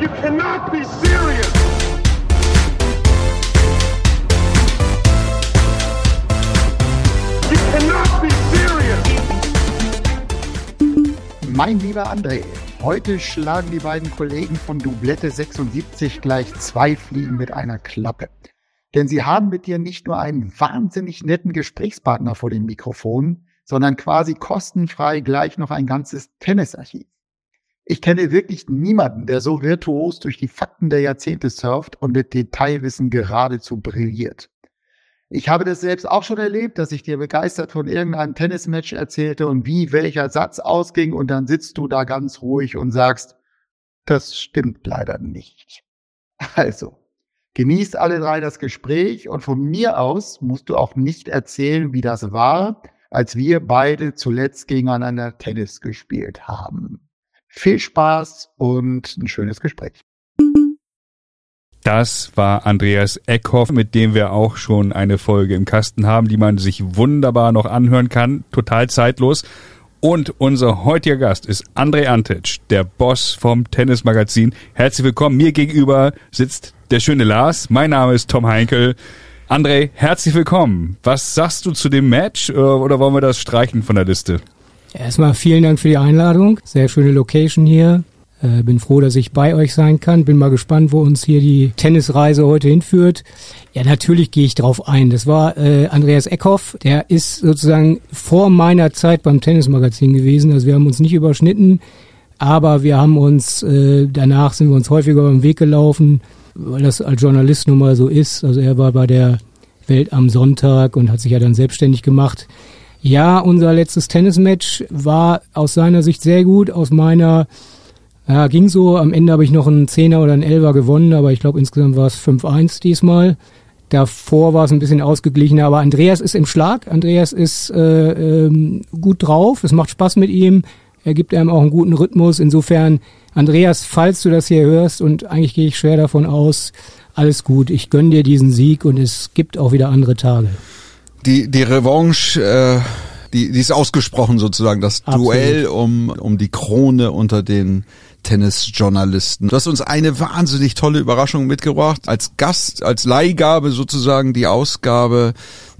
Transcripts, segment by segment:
You cannot be serious. You cannot be serious. Mein lieber André, heute schlagen die beiden Kollegen von Doublette 76 gleich zwei Fliegen mit einer Klappe. Denn sie haben mit dir nicht nur einen wahnsinnig netten Gesprächspartner vor dem Mikrofon, sondern quasi kostenfrei gleich noch ein ganzes Tennisarchiv. Ich kenne wirklich niemanden, der so virtuos durch die Fakten der Jahrzehnte surft und mit Detailwissen geradezu brilliert. Ich habe das selbst auch schon erlebt, dass ich dir begeistert von irgendeinem Tennismatch erzählte und wie welcher Satz ausging und dann sitzt du da ganz ruhig und sagst, das stimmt leider nicht. Also, genießt alle drei das Gespräch und von mir aus musst du auch nicht erzählen, wie das war, als wir beide zuletzt gegeneinander Tennis gespielt haben. Viel Spaß und ein schönes Gespräch. Das war Andreas Eckhoff, mit dem wir auch schon eine Folge im Kasten haben, die man sich wunderbar noch anhören kann, total zeitlos. Und unser heutiger Gast ist André Antic, der Boss vom Tennismagazin. Herzlich willkommen. Mir gegenüber sitzt der schöne Lars. Mein Name ist Tom Heinkel. André, herzlich willkommen. Was sagst du zu dem Match äh, oder wollen wir das streichen von der Liste? Erstmal vielen Dank für die Einladung. Sehr schöne Location hier. Äh, bin froh, dass ich bei euch sein kann. Bin mal gespannt, wo uns hier die Tennisreise heute hinführt. Ja, natürlich gehe ich drauf ein. Das war äh, Andreas Eckhoff. Der ist sozusagen vor meiner Zeit beim Tennismagazin gewesen. Also wir haben uns nicht überschnitten, aber wir haben uns äh, danach sind wir uns häufiger über den Weg gelaufen, weil das als Journalist nun mal so ist. Also er war bei der Welt am Sonntag und hat sich ja dann selbstständig gemacht. Ja, unser letztes Tennismatch war aus seiner Sicht sehr gut, aus meiner ja, ging so. Am Ende habe ich noch einen Zehner oder einen Elfer gewonnen, aber ich glaube insgesamt war es 5-1 diesmal. Davor war es ein bisschen ausgeglichener, aber Andreas ist im Schlag. Andreas ist äh, ähm, gut drauf. Es macht Spaß mit ihm. Er gibt einem auch einen guten Rhythmus. Insofern, Andreas, falls du das hier hörst, und eigentlich gehe ich schwer davon aus, alles gut. Ich gönn dir diesen Sieg und es gibt auch wieder andere Tage die, die Revanche, äh, die, die ist ausgesprochen sozusagen, das Absolut. Duell um, um die Krone unter den Tennisjournalisten. Du hast uns eine wahnsinnig tolle Überraschung mitgebracht. Als Gast, als Leihgabe sozusagen die Ausgabe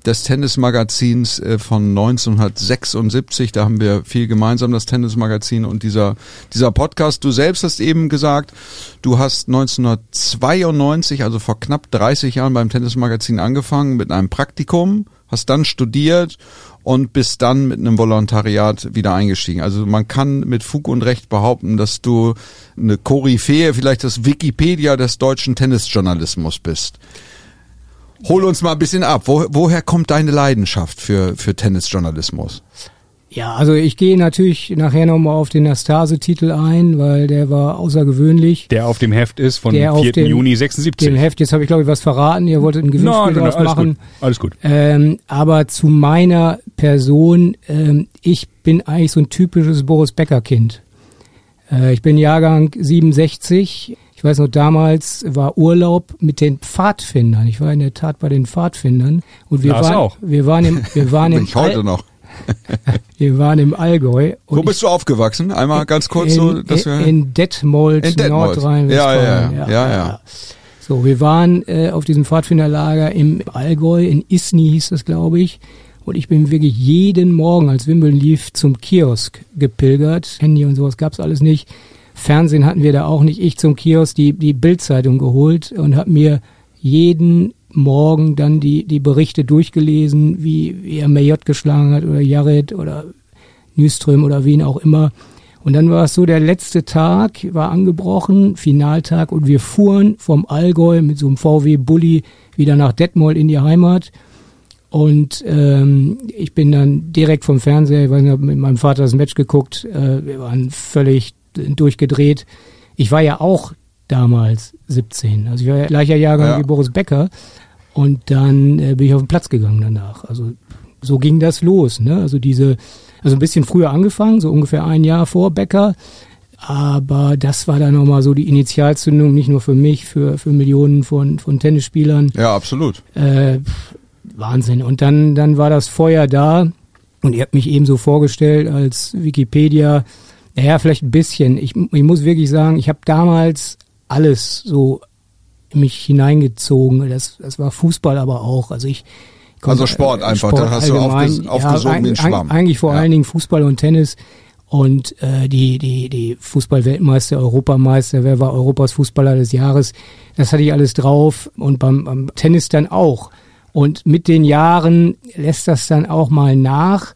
des Tennismagazins äh, von 1976. Da haben wir viel gemeinsam, das Tennismagazin und dieser, dieser Podcast. Du selbst hast eben gesagt, du hast 1992, also vor knapp 30 Jahren beim Tennismagazin angefangen mit einem Praktikum hast dann studiert und bist dann mit einem Volontariat wieder eingestiegen. Also man kann mit Fug und Recht behaupten, dass du eine Koryphäe, vielleicht das Wikipedia des deutschen Tennisjournalismus bist. Hol uns mal ein bisschen ab. Wo, woher kommt deine Leidenschaft für, für Tennisjournalismus? Ja, also ich gehe natürlich nachher nochmal auf den Nastase-Titel ein, weil der war außergewöhnlich. Der auf dem Heft ist von der 4. Dem, Juni 76. Dem Heft, jetzt habe ich glaube ich was verraten, ihr wolltet ein Gewinnspiel no, no, no, draus alles machen. Gut, alles gut. Ähm, aber zu meiner Person, ähm, ich bin eigentlich so ein typisches Boris Becker-Kind. Äh, ich bin Jahrgang 67. Ich weiß noch, damals war Urlaub mit den Pfadfindern. Ich war in der Tat bei den Pfadfindern. Und wir Lars waren, auch. wir waren im, wir waren im, ich heute noch. wir waren im Allgäu. Wo bist du aufgewachsen? Einmal ganz kurz in, so, dass wir in Detmold, in Detmold. Nordrhein-Westfalen. Ja ja, ja, ja, ja. So, wir waren äh, auf diesem Pfadfinderlager im Allgäu, in Isny hieß das, glaube ich. Und ich bin wirklich jeden Morgen, als Wimbledon lief, zum Kiosk gepilgert. Handy und sowas gab's alles nicht. Fernsehen hatten wir da auch nicht. Ich zum Kiosk die, die Bildzeitung geholt und habe mir jeden Morgen dann die, die Berichte durchgelesen, wie, wie er Mayotte geschlagen hat oder Jared oder Nyström oder wen auch immer. Und dann war es so, der letzte Tag war angebrochen, Finaltag, und wir fuhren vom Allgäu mit so einem VW-Bully wieder nach Detmold in die Heimat. Und ähm, ich bin dann direkt vom Fernseher, ich weiß nicht, mit meinem Vater das Match geguckt, äh, wir waren völlig durchgedreht. Ich war ja auch damals 17, also ich war ja gleicher Jahrgang ja. wie Boris Becker. Und dann äh, bin ich auf den Platz gegangen danach. Also so ging das los. Ne? Also diese, also ein bisschen früher angefangen, so ungefähr ein Jahr vor Becker. Aber das war dann nochmal so die Initialzündung, nicht nur für mich, für, für Millionen von, von Tennisspielern. Ja, absolut. Äh, Wahnsinn. Und dann, dann war das Feuer da und ihr habt mich eben so vorgestellt als Wikipedia. Naja, vielleicht ein bisschen. Ich, ich muss wirklich sagen, ich habe damals alles so mich hineingezogen. Das, das war Fußball aber auch. Also ich konnte- Also Sport einfach, Sport da hast du aufges- aufgesogen wie ein Schwamm. Eigentlich vor Ja. allen Dingen Fußball und Tennis. Und äh, die, die, die Fußball-Weltmeister, Europameister, wer war Europas Fußballer des Jahres, das hatte ich alles drauf und beim, beim Tennis dann auch. Und mit den Jahren lässt das dann auch mal nach.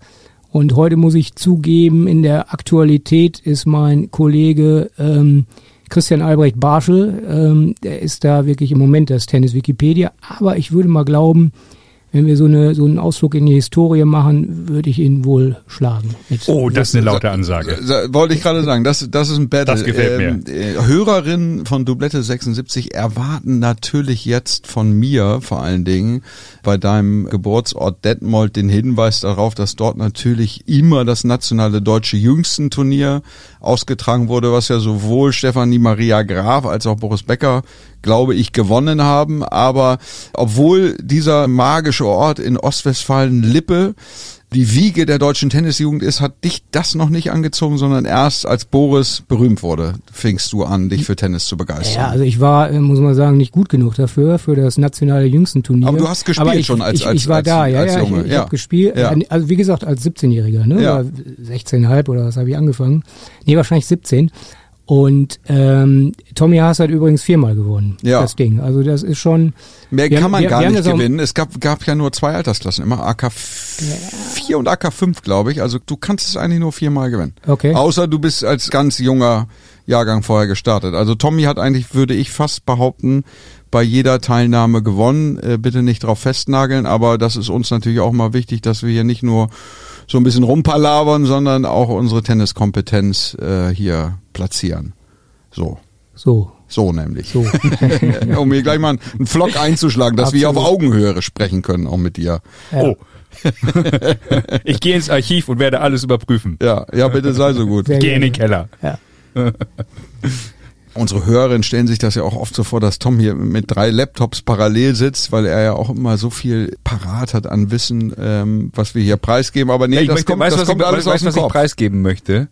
Und heute muss ich zugeben, in der Aktualität ist mein Kollege ähm, Christian Albrecht Barschel, ähm, der ist da wirklich im Moment das Tennis Wikipedia. Aber ich würde mal glauben, wenn wir so, eine, so einen Ausflug in die Historie machen, würde ich ihn wohl schlagen. Mit Oh, das ist eine laute Ansage. Sa- Wollte ich gerade sagen, das, das ist ein Battle. Das gefällt mir. Äh, Hörerinnen von Dublette 76 erwarten natürlich jetzt von mir vor allen Dingen bei deinem Geburtsort Detmold den Hinweis darauf, dass dort natürlich immer das nationale deutsche Jüngstenturnier ausgetragen wurde, was ja sowohl Stefanie Maria Graf als auch Boris Becker glaube ich, gewonnen haben. Aber obwohl dieser magische Ort in Ostwestfalen-Lippe die Wiege der deutschen Tennisjugend ist, hat dich das noch nicht angezogen, sondern erst als Boris berühmt wurde, fingst du an, dich für Tennis zu begeistern. Ja, also ich war, äh, muss man sagen, nicht gut genug dafür, für das nationale Jüngstenturnier. Aber du hast gespielt ich, schon als- ich, als- ich war als- da, ja, als ja, Junge, ich, ich ja. habe gespielt. Ja. Also wie gesagt, als 17-Jähriger, ne? Ja. Oder 16,5 oder was habe ich angefangen? Nee, wahrscheinlich 17. Und ähm, Tommy Haas hat übrigens viermal gewonnen, Ja. das Ding. Also das ist schon... Mehr kann haben- man wir- gar wir nicht gewinnen. Es gab, gab ja nur zwei Altersklassen, immer AK 4 und AK 5, glaube ich. Also du kannst es eigentlich nur viermal gewinnen. Okay. Außer du bist als ganz junger Jahrgang vorher gestartet. Also Tommy hat eigentlich, würde ich fast behaupten, bei jeder Teilnahme gewonnen. Äh, bitte nicht drauf festnageln, aber das ist uns natürlich auch mal wichtig, dass wir hier nicht nur so ein bisschen rumpalabern, sondern auch unsere Tenniskompetenz äh, hier platzieren. So. So, So nämlich. so. um hier gleich mal einen Flock einzuschlagen, dass wir auf Absolut. Augenhöhe sprechen können, auch mit dir. Oh. ich gehe ins Archiv und werde alles überprüfen. Ja, ja, bitte sei so gut. Sehr Ich gehe in den. Keller. Ja. Unsere Hörerinnen stellen sich das ja auch oft so vor, dass Tom hier mit drei Laptops parallel sitzt, weil er ja auch immer so viel parat hat an Wissen, ähm, was wir hier preisgeben. Aber nee, Ja, ich das möchte, kommt, weißt, das was, kommt ich, alles weißt, aus dem was ich Kopf. preisgeben möchte?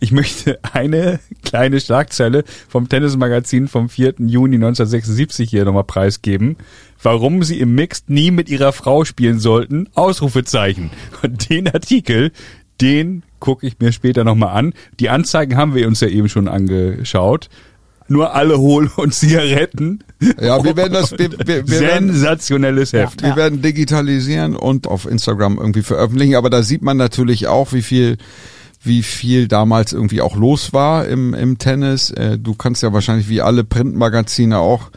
Ich möchte eine kleine Schlagzeile vom Tennismagazin vom 4. Juni 1976 hier nochmal preisgeben. Warum sie im Mixed nie mit ihrer Frau spielen sollten? Ausrufezeichen. Und den Artikel, den gucke ich mir später nochmal an. Die Anzeigen haben wir uns ja eben schon angeschaut. Nur alle holen und Zigaretten. Ja, wir werden das, wir, wir, wir werden, Sensationelles Heft. wir werden digitalisieren und auf Instagram irgendwie veröffentlichen. Aber da sieht man natürlich auch, wie viel wie viel damals irgendwie auch los war im, im Tennis. Äh, Du kannst ja wahrscheinlich wie alle Printmagazine auch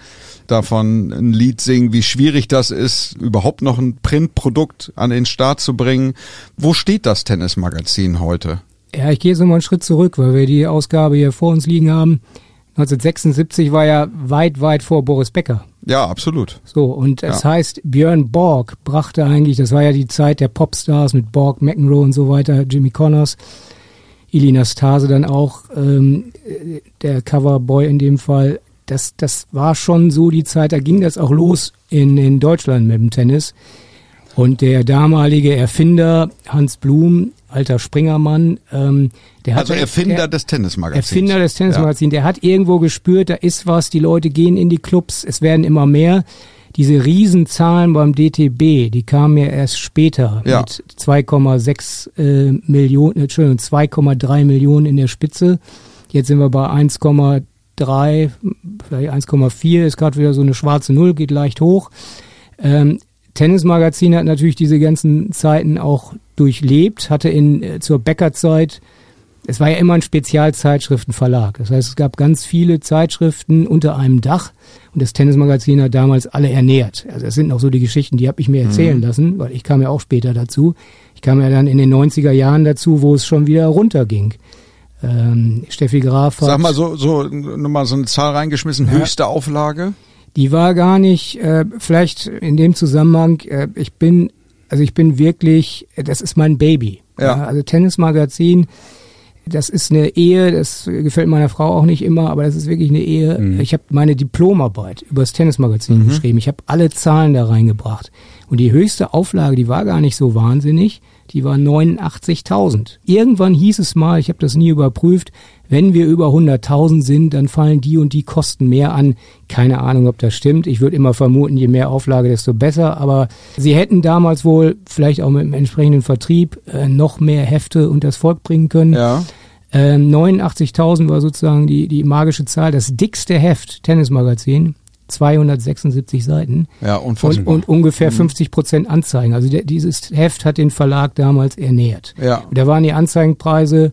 davon ein Lied singen, wie schwierig das ist, überhaupt noch ein Printprodukt an den Start zu bringen. Wo steht das Tennismagazin heute? Ja, ich gehe jetzt nochmal einen Schritt zurück, weil wir die Ausgabe hier vor uns liegen haben. 1976 war ja weit, weit vor Boris Becker. Ja, absolut. So, und es Ja. heißt, Björn Borg brachte eigentlich, das war ja die Zeit der Popstars mit Borg, McEnroe und so weiter, Jimmy Connors, Ili Nastase dann auch, ähm, äh, der Coverboy in dem Fall. Das, das war schon so die Zeit, da ging das auch los in, in Deutschland mit dem Tennis. Und der damalige Erfinder Hans Blum, alter Springermann, ähm, der hat Also Erfinder der, des Tennismagazins. Erfinder des Tennismagazins, der hat irgendwo gespürt, da ist was, die Leute gehen in die Clubs, es werden immer mehr. Diese Riesenzahlen beim DTB, die kamen ja erst später Ja. mit 2,6 äh, Millionen, Entschuldigung, 2,3 Millionen in der Spitze. Jetzt sind wir bei 1,3, vielleicht 1,4, ist gerade wieder so eine schwarze Null, geht leicht hoch. Ähm, Tennismagazin hat natürlich diese ganzen Zeiten auch durchlebt, hatte in äh, zur Bäckerzeit es war ja immer ein Spezialzeitschriftenverlag. Das heißt, es gab ganz viele Zeitschriften unter einem Dach und das Tennismagazin hat damals alle ernährt. Also das sind noch so die Geschichten, die habe ich mir erzählen Mhm. lassen, weil ich kam ja auch später dazu. Ich kam ja dann in den 90er Jahren dazu, wo es schon wieder runterging. Ähm, Steffi Graf hat, Sag mal so, so nochmal so eine Zahl reingeschmissen, höchste Auflage. die war gar nicht, äh, vielleicht in dem Zusammenhang, äh, ich bin, also ich bin wirklich, äh, das ist mein Baby. Ja. also Tennismagazin, das ist eine Ehe, das gefällt meiner Frau auch nicht immer, aber das ist wirklich eine Ehe. Ich habe meine Diplomarbeit über das Tennismagazin geschrieben. Ich habe alle Zahlen da reingebracht. Und die höchste Auflage, die war gar nicht so wahnsinnig. Die war 89.000. Irgendwann hieß es mal, ich habe das nie überprüft, wenn wir über 100.000 sind, dann fallen die und die Kosten mehr an. Keine Ahnung, ob das stimmt. Ich würde immer vermuten, je mehr Auflage, desto besser. Aber sie hätten damals wohl vielleicht auch mit dem entsprechenden Vertrieb äh, noch mehr Hefte und das Volk bringen können. Ja. Ähm, 89.000 war sozusagen die, die magische Zahl. Das dickste Heft, Tennismagazin, 276 Seiten. Ja, Und, und ungefähr 50 Prozent Anzeigen. Also der, dieses Heft hat den Verlag damals ernährt. Ja. Da waren die Anzeigenpreise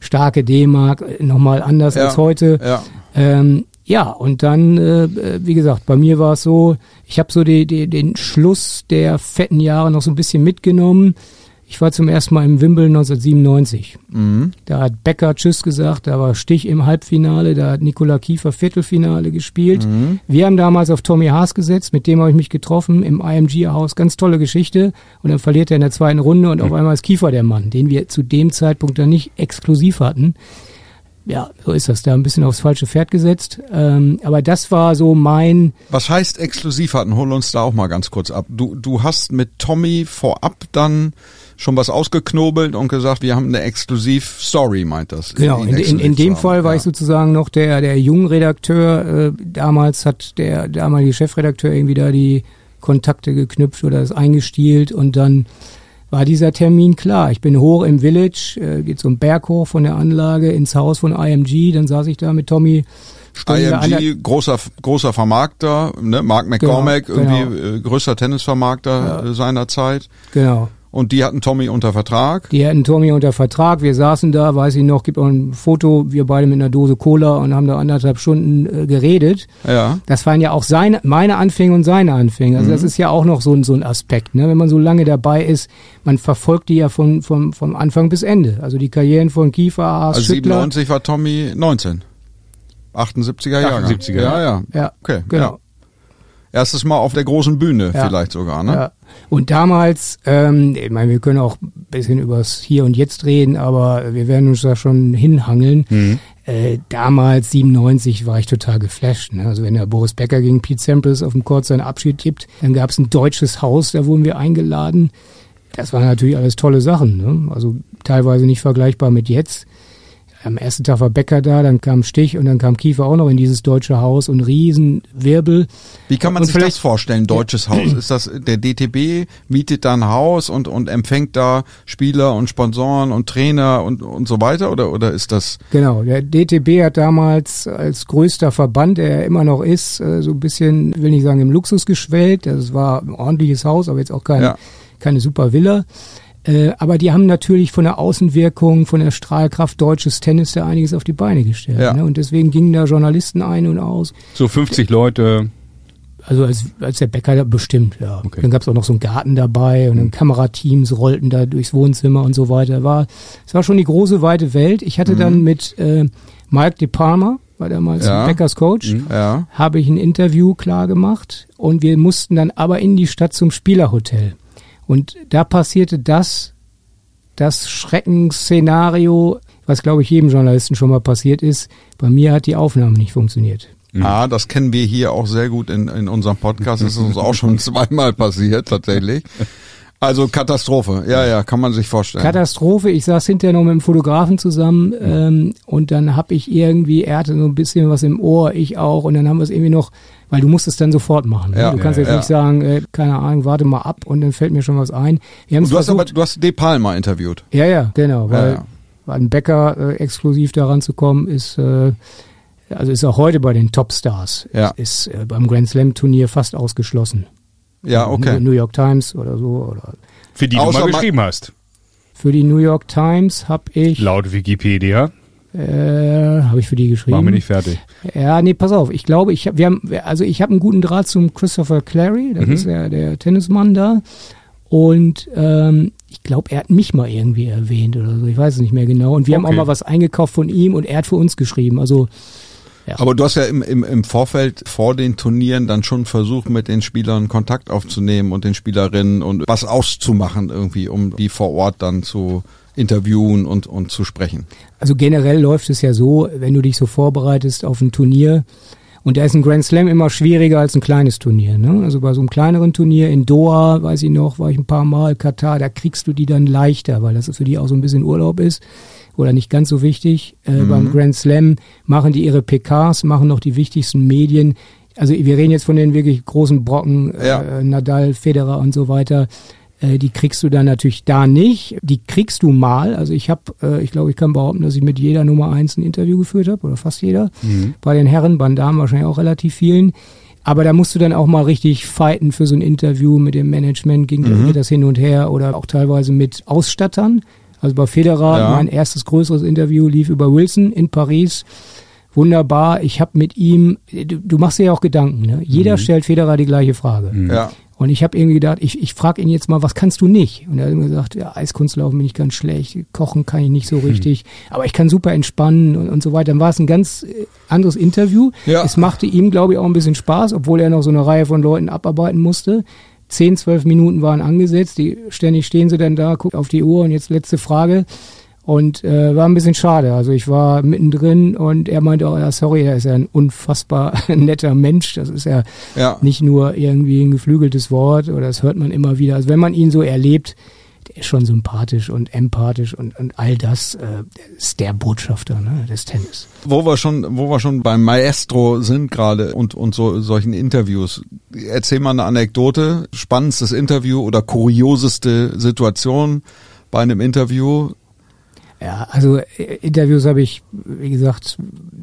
starke D-Mark, äh, nochmal anders Ja. als heute. ja. Ähm, ja, und dann, äh, äh, wie gesagt, bei mir war es so, ich habe so die, die, den Schluss der fetten Jahre noch so ein bisschen mitgenommen. Ich war zum ersten Mal im Wimbledon 1997. Mhm. Da hat Becker Tschüss gesagt, da war Stich im Halbfinale, da hat Nikola Kiefer Viertelfinale gespielt. Mhm. Wir haben damals auf Tommy Haas gesetzt, mit dem habe ich mich getroffen im IMG-Haus. Ganz tolle Geschichte. Und dann verliert er in der zweiten Runde und auf einmal ist Kiefer der Mann, den wir zu dem Zeitpunkt dann nicht exklusiv hatten. Ja, so ist das. Da ein bisschen aufs falsche Pferd gesetzt. Ähm, aber das war so mein, Was heißt exklusiv hatten? Hol uns da auch mal ganz kurz ab. Du, du hast mit Tommy vorab dann schon was ausgeknobelt und gesagt, wir haben eine Exklusiv-Story, meint das. Genau, in, in, in dem. Fall war ja. ich sozusagen noch der, der Jungredakteur. Äh, damals hat der damalige Chefredakteur irgendwie da die Kontakte geknüpft oder es eingestielt und dann war dieser Termin klar. Ich bin hoch im Village, äh, geht ein Berg hoch von der Anlage ins Haus von IMG, dann saß ich da mit Tommy. Stunde IMG, großer, großer Vermarkter, ne? Mark McCormack, Genau, irgendwie äh, größter Tennisvermarkter äh, seiner Zeit. Genau. Und die hatten Tommy unter Vertrag. Die hatten Tommy unter Vertrag, wir saßen da, weiß ich noch, gibt auch ein Foto, wir beide mit einer Dose Cola und haben da anderthalb Stunden äh, geredet. Ja. Das waren ja auch seine, meine Anfänge und seine Anfänge. Also das Mhm. ist ja auch noch so ein, so ein Aspekt, ne? Wenn man so lange dabei ist, man verfolgt die ja von, vom, vom Anfang bis Ende. Also die Karrieren von Kiefer, Haas, Also Schüttler. 97 war Tommy 19. 78er Jahre. 78er, Ja, ja. Ja, Okay. genau. Ja. Erstes Mal auf der großen Bühne Ja. vielleicht sogar, ne? Ja. Und damals, ähm, ich meine, wir können auch ein bisschen übers Hier und Jetzt reden, aber wir werden uns da schon hinhangeln. Mhm. Äh, damals, 97, war ich total geflasht. Ne? Also wenn der Boris Becker gegen Pete Sampras auf dem Court seinen Abschied gibt, dann gab es ein deutsches Haus, da wurden wir eingeladen. Das waren natürlich alles tolle Sachen. Ne? Also teilweise nicht vergleichbar mit jetzt. Am ersten Tag war Becker da, dann kam Stich und dann kam Kiefer auch noch in dieses deutsche Haus und Riesenwirbel. Wie kann man Und sich das vorstellen, deutsches Haus? Ist das, der DTB mietet da ein Haus und, und empfängt da Spieler und Sponsoren und Trainer und, und so weiter? Oder, oder ist das, Genau, der DTB hat damals als größter Verband, der er immer noch ist, äh, so ein bisschen, will nicht sagen im Luxus geschwelgt. Das war ein ordentliches Haus, aber jetzt auch kein, Ja. keine super Villa. Äh, aber die haben natürlich von der Außenwirkung, von der Strahlkraft deutsches Tennis da einiges auf die Beine gestellt. Ja. Ne? Und deswegen gingen da Journalisten ein und aus. So 50 Leute. Also als, als der Bäcker bestimmt, ja. Okay. Dann gab es auch noch so einen Garten dabei und dann Kamerateams rollten da durchs Wohnzimmer und so weiter. War, es war schon die große weite Welt. Ich hatte dann mit äh, Mike De Palma, war damals Ja. Beckers Coach, ja? habe ich ein Interview klar gemacht und wir mussten dann aber in die Stadt zum Spielerhotel. Und da passierte das, das Schreckensszenario, was glaube ich jedem Journalisten schon mal passiert ist. Bei mir hat die Aufnahme nicht funktioniert. Ah, das kennen wir hier auch sehr gut in, in unserem Podcast. Das ist uns auch schon zweimal passiert, tatsächlich. Also Katastrophe. Ja, ja, kann man sich vorstellen. Katastrophe. Ich saß hinterher noch mit dem Fotografen zusammen ähm, und dann hab ich irgendwie, er hatte so ein bisschen was im Ohr, ich auch und dann haben wir es irgendwie noch, weil du musst es dann sofort machen. Ne? Ja, du kannst ja, jetzt ja. nicht sagen, äh, keine Ahnung, warte mal ab und dann fällt mir schon was ein. Wir du hast aber, versucht. du hast De Palma interviewt. Ja, ja, genau, weil, ja. weil ein Bäcker äh, exklusiv daran zu kommen ist, äh, also ist auch heute bei den Topstars, Ja. ist äh, beim Grand Slam Turnier fast ausgeschlossen. Ja, okay. New York Times oder so oder Für die du mal ma- geschrieben hast. für die New York Times habe ich Laut Wikipedia. Äh, habe ich für die geschrieben. Machen wir nicht fertig. Ja, nee, pass auf. Ich glaube, ich hab, wir haben, also ich habe einen guten Draht zum Christopher Clary, das Mhm. ist der, der Tennismann da. Und ähm, ich glaube, er hat mich mal irgendwie erwähnt oder so. Ich weiß es nicht mehr genau. Und wir haben Okay. auch mal was eingekauft von ihm und er hat für uns geschrieben. Also Aber du hast ja im, im, im Vorfeld vor den Turnieren dann schon versucht, mit den Spielern Kontakt aufzunehmen und den Spielerinnen und was auszumachen irgendwie, um die vor Ort dann zu interviewen und, und zu sprechen. Also generell läuft es ja so, wenn du dich so vorbereitest auf ein Turnier Und da ist ein Grand Slam immer schwieriger als ein kleines Turnier. Ne? Also bei so einem kleineren Turnier in Doha, weiß ich noch, war ich ein paar Mal, Katar, da kriegst du die dann leichter, weil das für die auch so ein bisschen Urlaub ist oder nicht ganz so wichtig. Äh, mhm. Beim Grand Slam machen die ihre PKs, machen noch die wichtigsten Medien. Also wir reden jetzt von den wirklich großen Brocken, ja. äh, Nadal, Federer und so weiter. Äh, die kriegst du dann natürlich da nicht. Die kriegst du mal. Also ich habe, äh, ich glaube, ich kann behaupten, dass ich mit jeder Nummer eins ein Interview geführt habe oder fast jeder. Mhm. Bei den Herren, bei den Damen wahrscheinlich auch relativ vielen. Aber da musst du dann auch mal richtig fighten für so ein Interview mit dem Management, ging mhm. das hin und her oder auch teilweise mit Ausstattern. Also bei Federer, ja. mein erstes größeres Interview lief über Wilson in Paris. Wunderbar. Ich habe mit ihm, du, du, machst dir ja auch Gedanken. Ne? Jeder mhm. stellt Federer die gleiche Frage. Mhm. Ja. Und ich habe irgendwie gedacht, ich, ich frage ihn jetzt mal, was kannst du nicht? Und er hat mir gesagt, ja, Eiskunstlaufen bin ich ganz schlecht, kochen kann ich nicht so hm. richtig, hm. aber ich kann super entspannen und, und so weiter. Dann war es ein ganz äh, anderes Interview. Ja. Es machte ihm, glaube ich, auch ein bisschen Spaß, obwohl er noch so eine Reihe von Leuten abarbeiten musste. Zehn, zwölf Minuten waren angesetzt, die ständig stehen sie dann da, gucken auf die Uhr und jetzt letzte Frage. Und äh, war ein bisschen schade. Also ich war mittendrin und er meinte auch, ja, sorry, er ist ja ein unfassbar netter Mensch. Das ist ja, ja, nicht nur irgendwie ein geflügeltes Wort oder das hört man immer wieder. Also wenn man ihn so erlebt, der ist schon sympathisch und empathisch und, und all das äh, ist der Botschafter ne, des Tennis. Wo wir schon, wo wir schon beim Maestro sind gerade und und so solchen Interviews, erzähl mal eine Anekdote, spannendstes Interview oder kurioseste Situation bei einem Interview ja, also äh, Interviews habe ich, wie gesagt,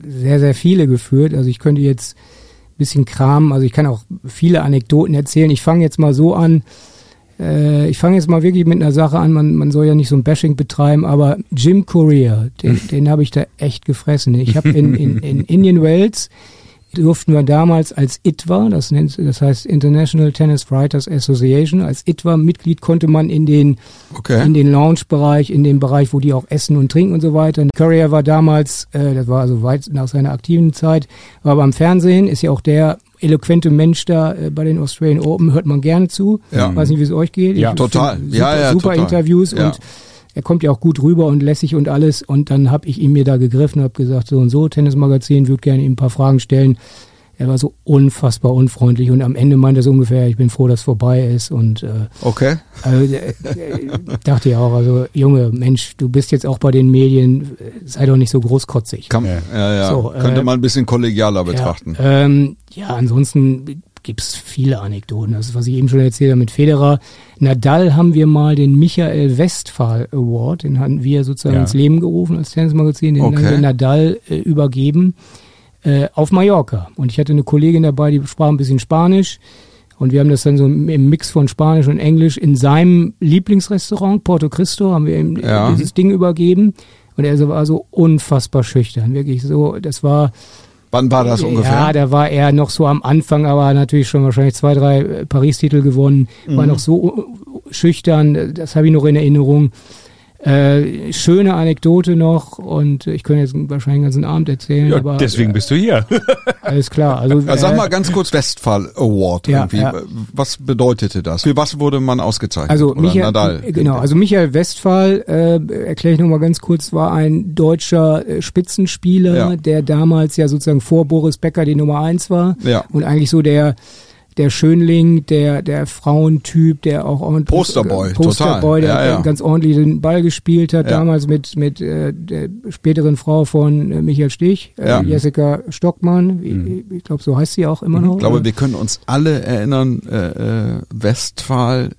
sehr, sehr viele geführt. Also ich könnte jetzt ein bisschen kramen, also ich kann auch viele Anekdoten erzählen. Ich fange jetzt mal so an, äh, ich fange jetzt mal wirklich mit einer Sache an, man, man soll ja nicht so ein Bashing betreiben, aber Jim Courier, den, den habe ich da echt gefressen. Ich habe in, in, in Indian Wells durften wir damals als ITWA, das, nennt, das heißt International Tennis Writers Association, als ITWA-Mitglied konnte man in den, okay. in den Lounge-Bereich, in den Bereich, wo die auch essen und trinken und so weiter. Courier war damals, äh, das war also weit nach seiner aktiven Zeit, war beim Fernsehen, ist ja auch der eloquente Mensch da äh, bei den Australian Open, hört man gerne zu. Ja. Weiß nicht, wie es euch geht. Ja, ich total. Super, ja, ja, super total. Interviews ja. und er kommt ja auch gut rüber und lässig und alles. Und dann habe ich ihm mir da gegriffen und habe gesagt, so und so, Tennismagazin, würde gerne ihm ein paar Fragen stellen. Er war so unfassbar unfreundlich und am Ende meinte er so ungefähr, ich bin froh, dass es vorbei ist. Und äh, okay. Also, äh, dachte ich auch, also Junge, Mensch, du bist jetzt auch bei den Medien, sei doch nicht so großkotzig. Kann, ja, ja, ja. So, Könnte äh, man ein bisschen kollegialer betrachten. Ja, ähm, ja ansonsten gibt's viele Anekdoten. Das ist, was ich eben schon erzählt habe mit Federer. Nadal haben wir mal den Michael Westphal Award, den hatten wir sozusagen ja. ins Leben gerufen als Tennismagazin, den okay. haben wir Nadal äh, übergeben äh, auf Mallorca. Und ich hatte eine Kollegin dabei, die sprach ein bisschen Spanisch. Und wir haben das dann so im Mix von Spanisch und Englisch in seinem Lieblingsrestaurant, Porto Cristo, haben wir ihm ja. dieses Ding übergeben. Und er war so unfassbar schüchtern. Wirklich so, das war, Wann war das ungefähr? Ja, da war er noch so am Anfang, aber natürlich schon wahrscheinlich zwei, drei äh, Paris-Titel gewonnen, mhm. war noch so schüchtern, das habe ich noch in Erinnerung. Äh, schöne Anekdote noch und ich könnte jetzt wahrscheinlich den ganzen Abend erzählen. Ja, aber, deswegen äh, bist du hier. alles klar. Also, äh, Sag mal ganz kurz Westphal Award ja, irgendwie. Ja. Was bedeutete das? Für was wurde man ausgezeichnet? Also Oder Michael, Nadal? Genau, also Michael Westphal, äh, erkläre ich nochmal ganz kurz, war ein deutscher äh, Spitzenspieler, ja. der damals ja sozusagen vor Boris Becker die Nummer eins war ja. und eigentlich so der der Schönling, der, der Frauentyp, der auch Posterboy, Posterboy, der ja, ja. ganz ordentlich den Ball gespielt hat, ja. damals mit, mit äh, der späteren Frau von äh, Michael Stich, äh, Jessica Stockmann, mhm. ich, ich glaube, so heißt sie auch immer noch. Ich glaube, oder? wir können uns alle erinnern, äh, äh, Westphal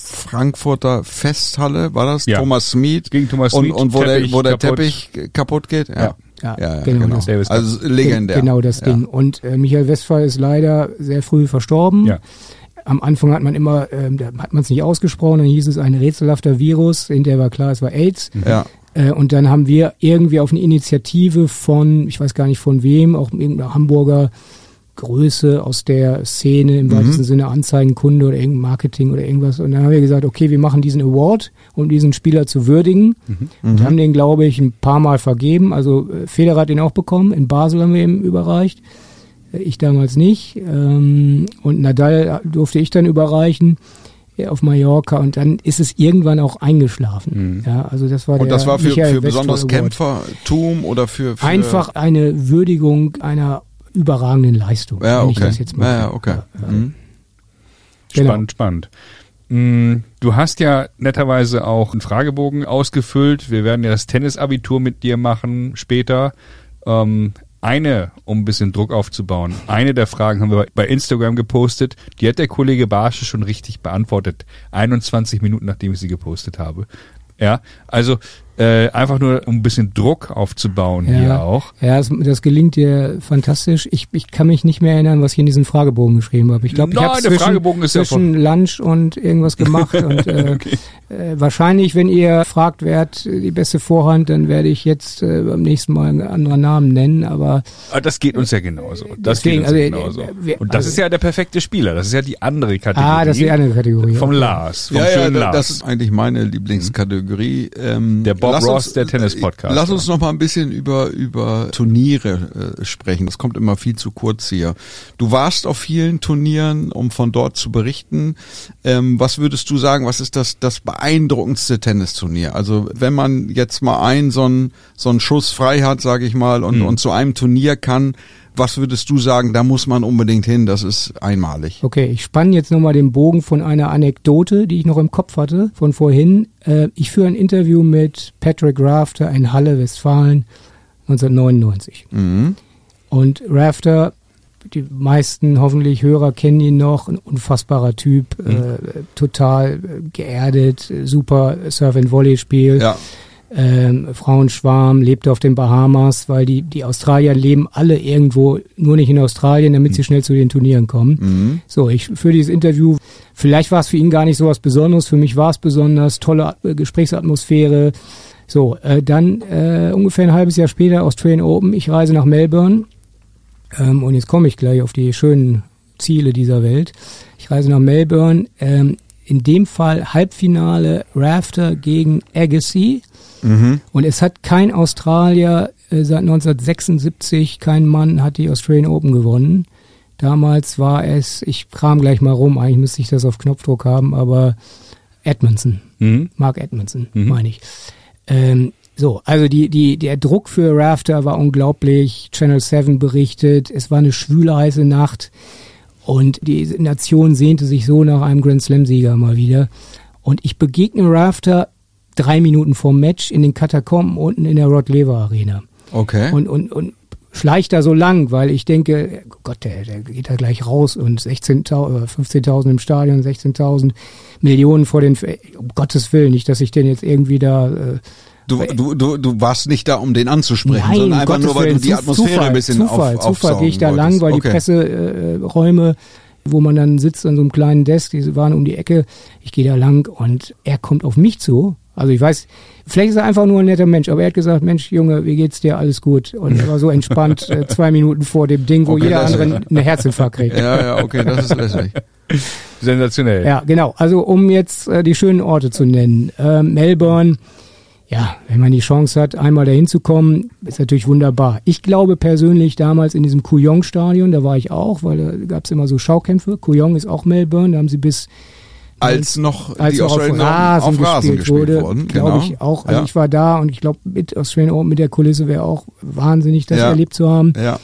Frankfurter Festhalle, war das? Ja. Thomas Smith. Gegen Thomas Smith. Und, und wo, Teppich der, wo der kaputt. Teppich kaputt geht. Ja. Ja, ja, ja genau. genau. Das, also legendär. Genau das Ding. Ja. Und äh, Michael Westphal ist leider sehr früh verstorben. Ja. Am Anfang hat man immer, ähm, da hat man es nicht ausgesprochen, dann hieß es ein rätselhafter Virus, in der war klar, es war AIDS. Ja. Äh, und dann haben wir irgendwie auf eine Initiative von, ich weiß gar nicht von wem, auch irgendeiner Hamburger Größe aus der Szene im Mhm. weitesten Sinne Anzeigenkunde oder irgendein Marketing oder irgendwas. Und dann haben wir gesagt, okay, wir machen diesen Award, um diesen Spieler zu würdigen. Und haben den, glaube ich, ein paar Mal vergeben. Also äh, Federer hat den auch bekommen. In Basel haben wir ihm überreicht. Äh, Ich damals nicht. Ähm, Und Nadal durfte ich dann überreichen äh, auf Mallorca und dann ist es irgendwann auch eingeschlafen. Ja, also das war Und das war für, Michael für besonderes. Kämpfertum oder für, für Einfach eine Würdigung einer überragenden Leistung. Ja, wenn ich okay. das jetzt mal Ja, ja, okay. Mhm. Genau. Spannend, spannend. Mm, Du hast ja netterweise auch einen Fragebogen ausgefüllt. Wir werden ja das Tennisabitur mit dir machen später. Ähm, eine, um ein bisschen Druck aufzubauen, eine der Fragen haben wir bei Instagram gepostet. Die hat der Kollege Barsche schon richtig beantwortet. 21 Minuten, nachdem ich sie gepostet habe. Ja, also äh, einfach nur, um ein bisschen Druck aufzubauen hier auch. Ja, das, das gelingt dir fantastisch. Ich, ich kann mich nicht mehr erinnern, was ich in diesem Fragebogen geschrieben habe. Ich glaube, ich habe zwischen, Fragebogen ist ja zwischen Lunch und irgendwas gemacht. und äh, äh, wahrscheinlich, wenn ihr fragt, wer hat die beste Vorhand, dann werde ich jetzt äh, beim nächsten Mal einen anderen Namen nennen. Aber Aber das geht uns ja genauso. Das Deswegen, geht uns ja also, genauso. äh, wir- Und das also- ist ja der perfekte Spieler. Das ist ja die andere Kategorie. ah, das ist die andere Kategorie. Vom Okay. Lars, vom Ja, ja, schönen da- Lars. das ist eigentlich meine Lieblingskategorie. Ähm, Der Bob lass Ross uns- der Tennis-Podcast. Lass uns noch mal ein bisschen über, über Turniere äh, sprechen. Das kommt immer viel zu kurz hier. Du warst auf vielen Turnieren, um von dort zu berichten. Ähm, was würdest du sagen, was ist das, das beeindruckendste Tennisturnier? Also wenn man jetzt mal einen so einen, so einen Schuss frei hat, sage ich mal, und, und zu einem Turnier kann, was würdest du sagen, da muss man unbedingt hin, das ist einmalig. Okay, ich spanne jetzt nochmal den Bogen von einer Anekdote, die ich noch im Kopf hatte, von vorhin. Äh, ich führe ein Interview mit Patrick Rafter in Halle, Westfalen, 1999. Mhm. Und Rafter, die meisten hoffentlich Hörer kennen ihn noch, ein unfassbarer Typ, äh, total äh, geerdet, super Surf-and-Volley-Spiel. Ja. Ähm, Frauenschwarm, lebte auf den Bahamas, weil die, die Australier leben alle irgendwo, nur nicht in Australien, damit sie schnell zu den Turnieren kommen. Mhm. So, ich für dieses Interview, vielleicht war es für ihn gar nicht so was Besonderes, für mich war es besonders, tolle äh, Gesprächsatmosphäre. So, äh, dann äh, ungefähr ein halbes Jahr später Australian Open, ich reise nach Melbourne ähm, und jetzt komme ich gleich auf die schönen Ziele dieser Welt. Ich reise nach Melbourne, ähm, in dem Fall Halbfinale Rafter gegen Agassi. Und es hat kein Australier äh, seit 1976, kein Mann hat die Australian Open gewonnen. Damals war es, ich kram gleich mal rum, eigentlich müsste ich das auf Knopfdruck haben, aber Edmondson, Mhm. Mark Edmondson, meine ich. Ähm, so, also die, die, der Druck für Rafter war unglaublich. Channel 7 berichtet, es war eine schwüle, heiße Nacht und die Nation sehnte sich so nach einem Grand Slam-Sieger mal wieder. Und ich begegne Rafter drei Minuten vorm Match in den Katakomben unten in der Rod Laver Arena Okay. und, und, und schleicht da so lang, weil ich denke, oh Gott, der, der geht da gleich raus und 16.000, oder 15.000 im Stadion, 16.000 Millionen vor den, um Gottes Willen, nicht, dass ich den jetzt irgendwie da, äh, Du, du, du, du warst nicht da, um den anzusprechen, Nein, sondern einfach Gottes nur, weil Willen, du die Atmosphäre Zufall, ein bisschen Zufall, auf, Zufall gehe ich da aufsaugen lang, weil wolltest. die Presseräume, wo man dann sitzt an so einem kleinen Desk, die waren um die Ecke, ich gehe da lang und er kommt auf mich zu. Also ich weiß, vielleicht ist er einfach nur ein netter Mensch, aber er hat gesagt, Mensch, Junge, wie geht's dir? Alles gut. Und er war so entspannt, äh, zwei Minuten vor dem Ding, wo Okay, jeder andere einen Herzinfarkt kriegt. Ja, ja, okay, das ist lässig. Sensationell. Ja, genau. Also um jetzt äh, die schönen Orte zu nennen. Ähm, Melbourne, ja, wenn man die Chance hat, einmal dahin zu kommen, ist natürlich wunderbar. Ich glaube persönlich damals in diesem Kuyong-Stadion, da war ich auch, weil da gab es immer so Schaukämpfe. Kuyong ist auch Melbourne, da haben sie bis Als noch als die noch auf Australian Rasen, auf Rasen gespielt, wurde, glaube genau. ich auch. Also ja. ich war da und ich glaube mit Australian Open, mit der Kulisse wäre auch wahnsinnig, das Ja. erlebt zu haben. ja.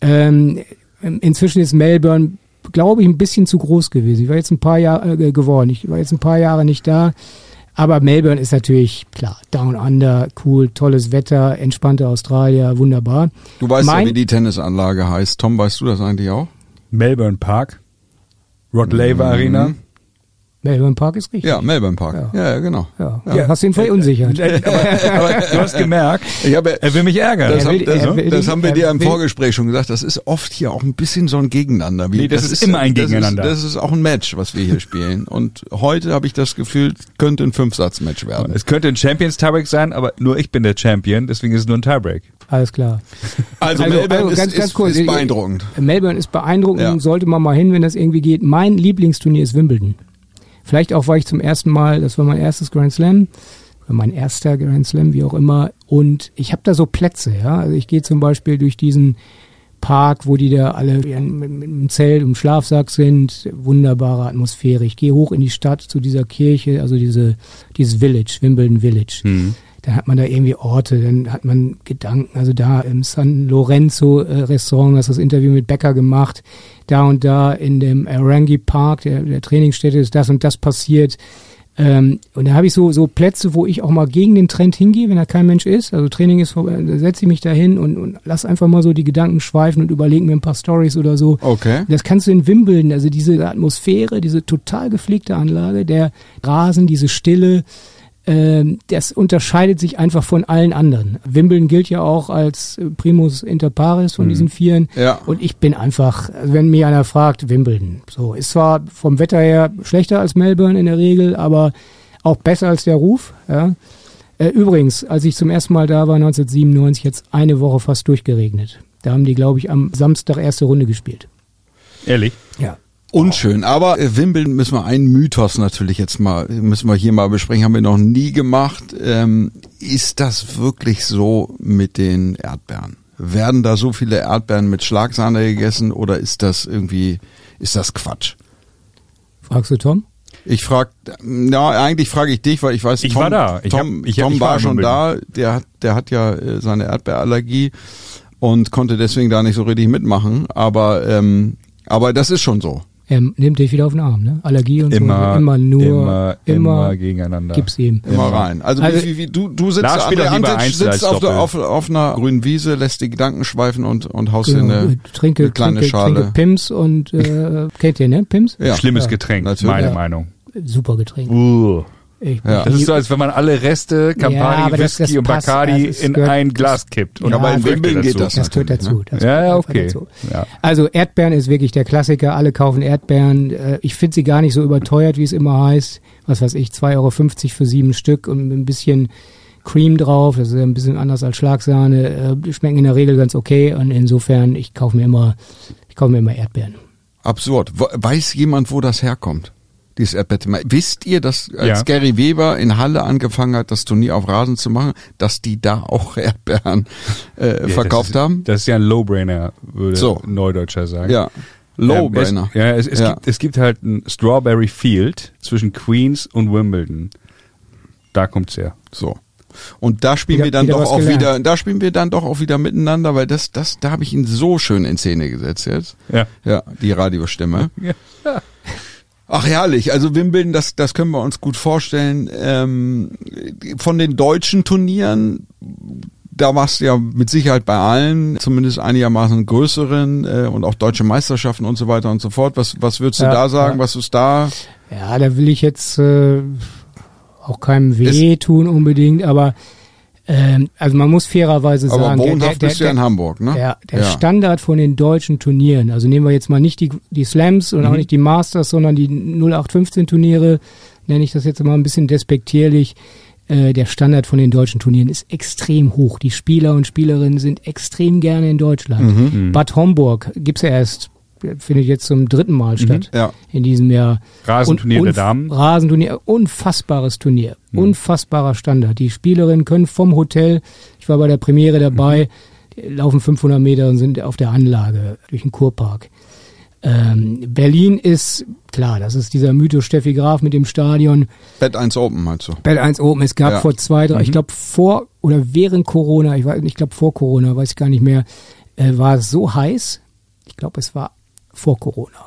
Ähm, inzwischen ist Melbourne, glaube ich, ein bisschen zu groß gewesen. Ich war jetzt ein paar Jahre äh, geworden. Ich war jetzt ein paar Jahre nicht da. Aber Melbourne ist natürlich, klar, Down Under, cool, tolles Wetter, entspannte Australier, wunderbar. Du weißt Mein- ja, wie die Tennisanlage heißt. Tom, weißt du das eigentlich auch? Melbourne Park, Rod Laver Arena. Melbourne Park ist richtig. Ja, Melbourne Park. Ja. Ja, genau. Ja, ja. hast du ihn verunsichert. aber, aber du hast gemerkt, Ich habe, er will mich ärgern. das, haben, will- das, will das dich- haben wir dir im Vorgespräch schon gesagt. Das ist oft hier auch ein bisschen so ein Gegeneinander. Wie, Nee, das ist immer ein das Gegeneinander. Ist, das ist auch ein Match, was wir hier spielen. Und heute habe ich das Gefühl, könnte ein Fünfsatz-Match werden. Es könnte ein Champions Tiebreak sein, aber nur ich bin der Champion, deswegen ist es nur ein Tiebreak. Alles klar. Also, Also, Melbourne also ist, ganz, ist, ganz kurz. ist beeindruckend. Melbourne ist beeindruckend, Ja. sollte man mal hin, wenn das irgendwie geht. Mein Lieblingsturnier ist Wimbledon. Vielleicht auch, weil ich zum ersten Mal, das war mein erstes Grand Slam, mein erster Grand Slam, wie auch immer. Und ich habe da so Plätze, ja. Also ich gehe zum Beispiel durch diesen Park, wo die da alle dem Zelt im Schlafsack sind. Wunderbare Atmosphäre. Ich gehe hoch in die Stadt zu dieser Kirche, also diese, dieses Village, Wimbledon Village. Dann hat man da irgendwie Orte, dann hat man Gedanken. Also da im San Lorenzo äh, Restaurant hast du das Interview mit Becker gemacht. Da und da in dem Arangi Park, der, der Trainingsstätte, ist das und das passiert. Ähm, und da habe ich so, so Plätze, wo ich auch mal gegen den Trend hingehe, wenn da kein Mensch ist. Also Training ist vorbei, da setze ich mich da hin und, und lass einfach mal so die Gedanken schweifen und überlege mir ein paar Stories oder so. Okay. Das kannst du in Wimbledon, also diese Atmosphäre, diese total gepflegte Anlage, der Rasen, diese Stille, das unterscheidet sich einfach von allen anderen. Wimbledon gilt ja auch als äh, Primus inter pares von diesen Vieren. Ja. Und ich bin einfach, wenn mich einer fragt, Wimbledon. So, ist zwar vom Wetter her schlechter als Melbourne in der Regel, aber auch besser als der Ruf. Ja. Äh, übrigens, als ich zum ersten Mal da war, 1997, jetzt eine Woche fast durchgeregnet. Da haben die, glaube ich, am Samstag erste Runde gespielt. Ehrlich? Ja. Unschön. Aber äh, Wimbledon müssen wir einen Mythos natürlich jetzt mal, müssen wir hier mal besprechen, haben wir noch nie gemacht. Ähm, ist das wirklich so mit den Erdbeeren? Werden da so viele Erdbeeren mit Schlagsahne gegessen oder ist das irgendwie, ist das Quatsch? Fragst du Tom? Ich frag, ja, eigentlich frage ich dich, weil ich weiß, Ich Tom, war da. Ich Tom, hab- ich Tom ich war war schon da. Der hat, der hat ja äh, seine Erdbeerallergie und konnte deswegen da nicht so richtig mitmachen. Aber, ähm, aber das ist schon so. Er nimmt dich wieder auf den Arm, ne? Allergie und Immer, so. Immer nur, immer, immer, immer gegeneinander. gib's ihm. Immer rein. Also, Also- wie, wie, wie, du, du sitzt, Antic Einzel als sitzt auf, der, auf, auf einer grünen Wiese, lässt die Gedanken schweifen und, und haust Genau. in eine, trinke, eine kleine trinke, Schale. trinke Pims und äh, kennt ihr, ne? Pims? Ja. Schlimmes Ja. Getränk, Natürlich. meine Ja. Meinung. Super Getränk. Uh. Ich, Ja. Das ist so, als wenn man alle Reste, Campari, das- Whisky das und passt. Bacardi Also es in gehört- ein Glas kippt. Und Ja, aber in Wimbledon geht das. das gehört dazu. ne? Das Ja, ja, okay. dazu. Ja. Also Erdbeeren ist wirklich der Klassiker. Alle kaufen Erdbeeren. Äh, Ich finde sie gar nicht so überteuert, wie es immer heißt. Was weiß ich, 2,50 Euro für sieben Stück und mit ein bisschen Cream drauf. Das ist ja ein bisschen anders als Schlagsahne. Äh, Die schmecken in der Regel ganz okay. Und insofern, ich kaufe mir immer, ich kaufe mir immer Erdbeeren. Absurd. Weiß jemand, wo das herkommt? Dieses Erdbeerthema. Wisst ihr, dass als Ja. Gary Weber in Halle angefangen hat, das Turnier auf Rasen zu machen, dass die da auch Erdbeeren äh, Ja, verkauft das ist, haben? Das ist ja ein Lowbrainer, würde So. ein Neudeutscher sagen. Ja. Lowbrainer. Ähm, es, ja, es, es, Ja. Gibt, es gibt halt ein Strawberry Field zwischen Queens und Wimbledon. Da kommt's her. So. Und da spielen Wieder- wir dann wieder doch auch gelernt. wieder, da spielen wir dann doch auch wieder miteinander, weil das, das, da habe ich ihn so schön in Szene gesetzt jetzt. Ja. Ja, die Radiostimme. Ja. Ach herrlich, also Wimbledon, das, das können wir uns gut vorstellen. Ähm, von den deutschen Turnieren, da warst du ja mit Sicherheit bei allen, zumindest einigermaßen größeren äh, und auch deutsche Meisterschaften und so weiter und so fort. Was, was würdest du Ja, da sagen? ja. Was ist da? Ja, da will ich jetzt äh, auch keinem weh tun unbedingt, aber ähm, also man muss fairerweise Aber sagen, der- wohnhaft der, bist du ja in der, Hamburg, ne? der, der Standard von den deutschen Turnieren, also nehmen wir jetzt mal nicht die, die Slams und auch nicht die Masters, sondern die 0815 Turniere, nenne ich das jetzt mal ein bisschen despektierlich. Äh, der Standard von den deutschen Turnieren ist extrem hoch. Die Spieler und Spielerinnen sind extrem gerne in Deutschland. Bad Homburg gibt's ja erst, findet jetzt zum dritten Mal statt Ja. in diesem Jahr. Rasenturnier Und der Damen. Rasenturnier, unfassbares Turnier, unfassbarer Standard. Die Spielerinnen können vom Hotel, ich war bei der Premiere dabei, die laufen 500 Meter und sind auf der Anlage durch den Kurpark. Ähm, Berlin ist, klar, das ist dieser Mythos Steffi Graf mit dem Stadion. Bett 1 Open meinst du? Bell 1 oben. Es gab Ja. vor zwei, drei, ich glaube vor oder während Corona, ich weiß, ich glaube vor Corona, weiß ich gar nicht mehr, äh, war es so heiß. Ich glaube, es war vor Corona.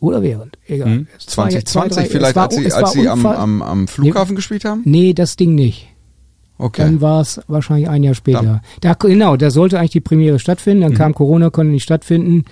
Oder während. Egal. War ja zwei, 2020 drei- vielleicht, war- als sie, als sie am, am, am Flughafen gespielt haben? Nee, das Ding nicht. Okay. Dann war es wahrscheinlich ein Jahr später. Da, genau, da sollte eigentlich die Premiere stattfinden. Mhm. Dann kam Corona, konnte nicht stattfinden.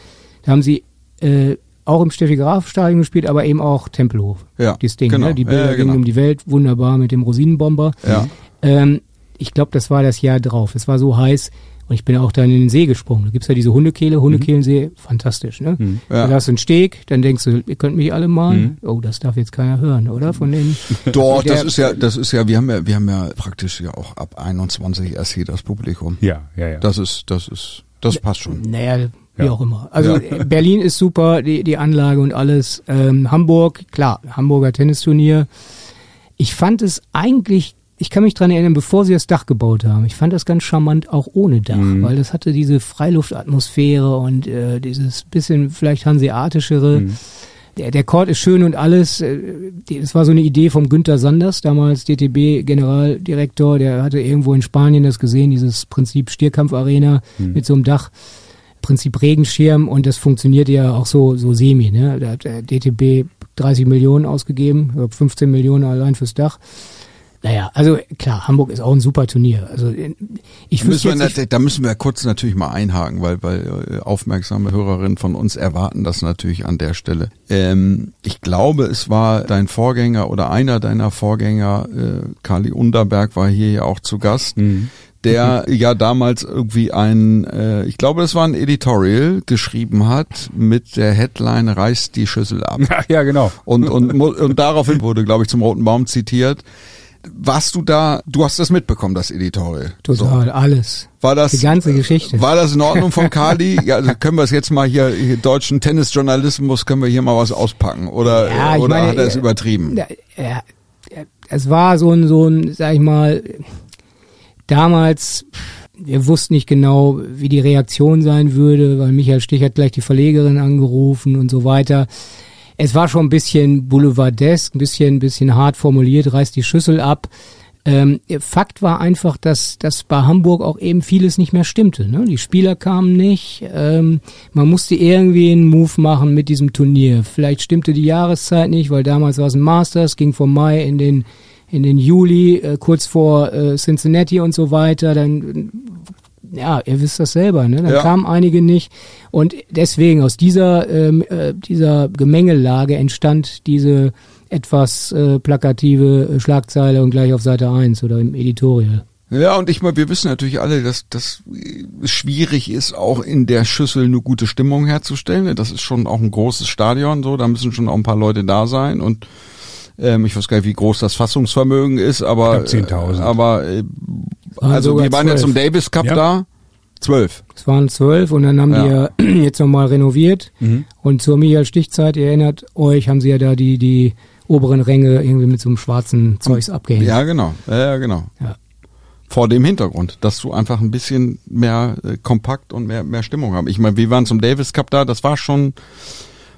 Da haben sie äh, auch im Steffi Graf Stadion gespielt, aber eben auch Tempelhof. Ja, Dieses Ding, genau. ne? Die Bilder ja, genau. gingen um die Welt, wunderbar mit dem Rosinenbomber. Ja. Ähm, ich glaube, das war das Jahr drauf. Es war so heiß und ich bin auch dann in den See gesprungen. Da gibt's ja diese Hundekehle, Hundekehlensee, fantastisch, ne? Mhm. Ja. Da hast du einen Steg, dann denkst du, ihr könnt mich alle malen. Mhm. Oh, das darf jetzt keiner hören, oder? Von den Doch, das ist ja, das ist ja, wir haben ja, wir haben ja praktisch ja auch ab 21 erst hier das Publikum. Ja, ja, ja. Das ist, das ist, das passt schon. Naja, wie Ja. auch immer. Also Ja. Berlin ist super, die, die Anlage und alles. Ähm, Hamburg, klar, Hamburger Tennisturnier. Ich fand es eigentlich, ich kann mich dran erinnern, bevor sie das Dach gebaut haben, ich fand das ganz charmant auch ohne Dach, weil das hatte diese Freiluftatmosphäre und äh, dieses bisschen vielleicht hanseatischere. der, der Court ist schön und alles. äh, Das war so eine Idee vom Günther Sanders, damals DTB-Generaldirektor. Der hatte irgendwo in Spanien das gesehen, dieses Prinzip Stierkampfarena mit so einem Dach. Prinzip Regenschirm und das funktioniert ja auch so, so semi. Ne? Da hat der DTB 30 Millionen ausgegeben, ich glaub 15 Millionen allein fürs Dach. Naja, also klar, Hamburg ist auch ein super Turnier. Also ich Da müssen, wir, jetzt nat- da müssen wir kurz natürlich mal einhaken, weil, weil äh, aufmerksame Hörerinnen von uns erwarten das natürlich an der Stelle. Ähm, ich glaube, es war dein Vorgänger oder einer deiner Vorgänger, äh, Kali Underberg war hier ja auch zu Gast. Der ja damals irgendwie ein, äh, ich glaube, das war ein Editorial geschrieben hat mit der Headline Reißt die Schüssel ab. Ach ja, genau. Und, und, und daraufhin wurde, glaube ich, zum Roten Baum zitiert. Warst du da, du hast das mitbekommen, das Editorial. total, alles. War das, Die ganze Geschichte. War das in Ordnung von Kali? ja, also können wir es jetzt mal hier, hier deutschen Tennisjournalismus, können wir hier mal was auspacken? Oder, Ja, oder meine, hat er es äh, übertrieben? Ja, ja, es war so ein, so ein, sag ich mal, damals, wir wussten nicht genau, wie die Reaktion sein würde, weil Michael Stich hat gleich die Verlegerin angerufen und so weiter. Es war schon ein bisschen boulevardesk, ein bisschen, ein bisschen hart formuliert, reißt die Schüssel ab. Ähm, Fakt war einfach, dass, dass bei Hamburg auch eben vieles nicht mehr stimmte. Ne? Die Spieler kamen nicht. Ähm, man musste irgendwie einen Move machen mit diesem Turnier. Vielleicht stimmte die Jahreszeit nicht, weil damals war es ein Masters, ging vom Mai in den in den Juli, äh, kurz vor äh, Cincinnati und so weiter. Dann ja, ihr wisst das selber, ne? Dann Ja. kamen einige nicht. Und deswegen aus dieser, ähm, äh, dieser Gemengelage entstand diese etwas äh, plakative äh, Schlagzeile und gleich auf Seite 1 oder im Editorial. Ja, und ich meine, wir wissen natürlich alle, dass das äh, schwierig ist, auch in der Schüssel eine gute Stimmung herzustellen. Das ist schon auch ein großes Stadion, so, da müssen schon auch ein paar Leute da sein und ähm, ich weiß gar nicht, wie groß das Fassungsvermögen ist, aber Ich glaub, 10.000. äh, aber äh, also wir waren ja 12. zum Davis Cup Ja. da. Zwölf. Es waren zwölf und dann haben Ja. die ja jetzt nochmal renoviert. Und zur Michael Stichzeit, ihr erinnert euch, haben sie ja da die, die oberen Ränge irgendwie mit so einem schwarzen Zeugs abgehängt. Ja, genau. Ja, ja, genau. Ja. Vor dem Hintergrund, dass du einfach ein bisschen mehr äh, kompakt und mehr, mehr Stimmung haben. Ich meine, wir waren zum Davis Cup da, das war schon,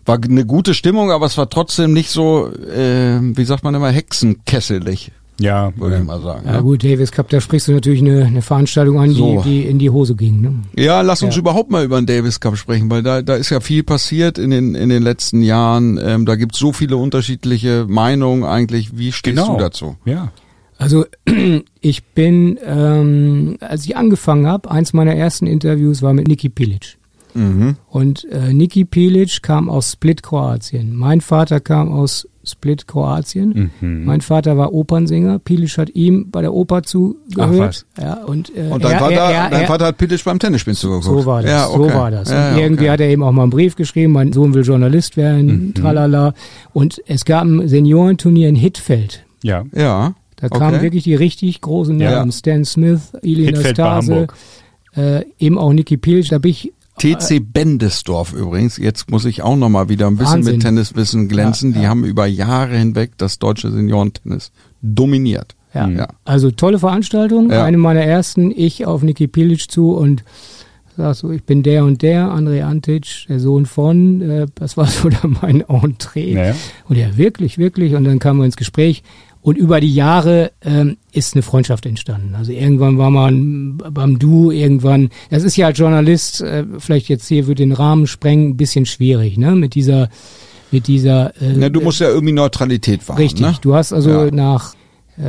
war eine gute Stimmung, aber es war trotzdem nicht so, äh, wie sagt man immer, hexenkesselig, Ja, würde ich mal sagen. Ja ne? gut, Davis Cup, da sprichst du natürlich eine, eine Veranstaltung an, So. die, die in die Hose ging. Ne? Ja, lass uns Ja. überhaupt mal über den Davis Cup sprechen, weil da, da ist ja viel passiert in den, in den letzten Jahren. Ähm, da gibt's so viele unterschiedliche Meinungen eigentlich. Wie stehst genau. du dazu? Ja. Also ich bin, ähm, als ich angefangen habe, eins meiner ersten Interviews war mit Niki Pilic. Mhm. Und äh, Niki Pilic kam aus Split, Kroatien. Mein Vater kam aus Split, Kroatien. Mhm. Mein Vater war Opernsänger. Pilic hat ihm bei der Oper zugehört. Ach, Ja, und, äh, Und dein, er, Vater, er, er, dein er, Vater hat Pittisch beim Tennisspielen zugeguckt. so war das, Ja, okay. so war das. Ja, und ja, irgendwie okay. hat er eben auch mal einen Brief geschrieben, mein Sohn will Journalist werden, tralala. Und es gab ein Seniorenturnier in Hittfeld. Ja. Ja. Da okay. kamen wirklich die richtig großen Ja. Namen. Stan Smith, bei Stase, Hamburg. äh, eben auch Niki Pilic. Da bin ich TC Bendesdorf übrigens, jetzt muss ich auch noch mal wieder ein bisschen Wahnsinn. mit Tenniswissen glänzen. Ja, Die ja. haben über Jahre hinweg das deutsche Seniorentennis dominiert. Ja. Ja. Also tolle Veranstaltung, eine meiner ersten, ich auf Niki Pilic zu und sag so, ich bin der und der, André Antic, der Sohn von, äh, das war so mein Entree. Naja. Und ja, wirklich, wirklich, und dann kamen wir ins Gespräch und über die Jahre ähm, ist eine Freundschaft entstanden. Also irgendwann war man beim Du, irgendwann, das ist ja als Journalist, äh, vielleicht jetzt hier würde den Rahmen sprengen, ein bisschen schwierig, ne, mit dieser, mit dieser, äh, Ja, du musst ja irgendwie Neutralität wahren. Richtig, Ne? du hast also Ja. nach, äh,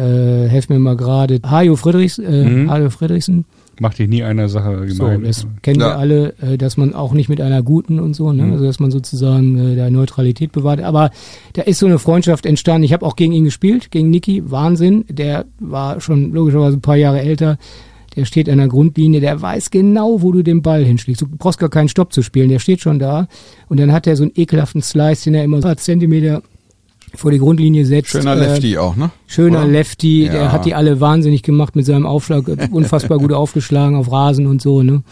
helf mir mal gerade, Hajo Friedrichs, äh, Mhm. Hajo Friedrichsen, Macht dich nie einer Sache so, gemein. das kennen Ja. wir alle, äh, dass man auch nicht mit einer guten und so, ne, Mhm. also dass man sozusagen äh, da Neutralität bewahrt, aber da ist so eine Freundschaft entstanden. Ich habe auch gegen ihn gespielt, gegen Niki, Wahnsinn, der war schon logischerweise ein paar Jahre älter. Der steht an der Grundlinie, der weiß genau, wo du den Ball hinschlägst. Du brauchst gar keinen Stopp zu spielen, der steht schon da. Und dann hat er so einen ekelhaften Slice, den er immer ein paar Zentimeter vor die Grundlinie setzt. Schöner Äh, Lefty auch, ne? Schöner Oder? Lefty, Ja. der hat die alle wahnsinnig gemacht mit seinem Aufschlag, unfassbar gut aufgeschlagen auf Rasen und so, ne?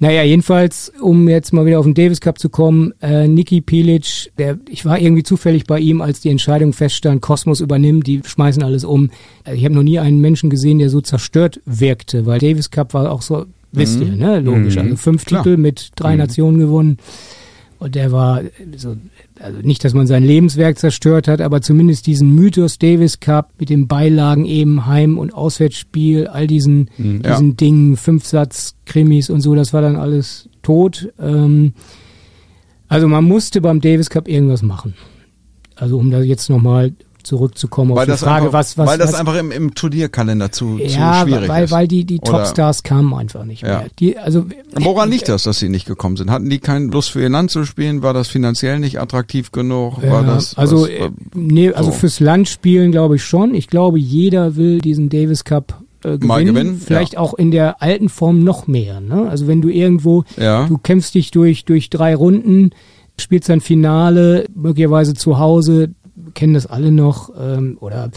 Naja, jedenfalls, um jetzt mal wieder auf den Davis Cup zu kommen, äh, Niki Pilic, der, ich war irgendwie zufällig bei ihm, als die Entscheidung feststand, Kosmos übernimmt, die schmeißen alles um. Äh, Ich habe noch nie einen Menschen gesehen, der so zerstört wirkte, weil Davis Cup war auch so, wisst ihr, ne? Logisch. Mhm. Also fünf Klar. Titel mit drei Nationen gewonnen. Und der war so, also nicht, dass man sein Lebenswerk zerstört hat, aber zumindest diesen Mythos Davis Cup mit den Beilagen eben Heim- und Auswärtsspiel, all diesen, Mhm. Ja. diesen Dingen, Fünfsatz, Krimis und so, das war dann alles tot. Ähm, also man musste beim Davis Cup irgendwas machen. Also um da jetzt nochmal zurückzukommen auf Weil die das, Frage, einfach, was, was, weil das was, einfach im, im Turnierkalender zu, ja, zu schwierig weil, ist. weil die, die Oder- Topstars kamen einfach nicht Ja. mehr. Die, also, Woran liegt das, dass sie nicht gekommen sind? Hatten die keine Lust für ihr Land zu spielen? War das finanziell nicht attraktiv genug? War Ja, das, also, was, äh, nee, also so. fürs Land spielen glaube ich schon. Ich glaube, jeder will diesen Davis Cup äh, gewinnen. Gewinnen, Vielleicht ja. auch in der alten Form noch mehr. Ne? Also wenn du irgendwo, Ja. du kämpfst dich durch, durch drei Runden, spielst dann Finale, möglicherweise zu Hause, kennen das alle noch, ähm, oder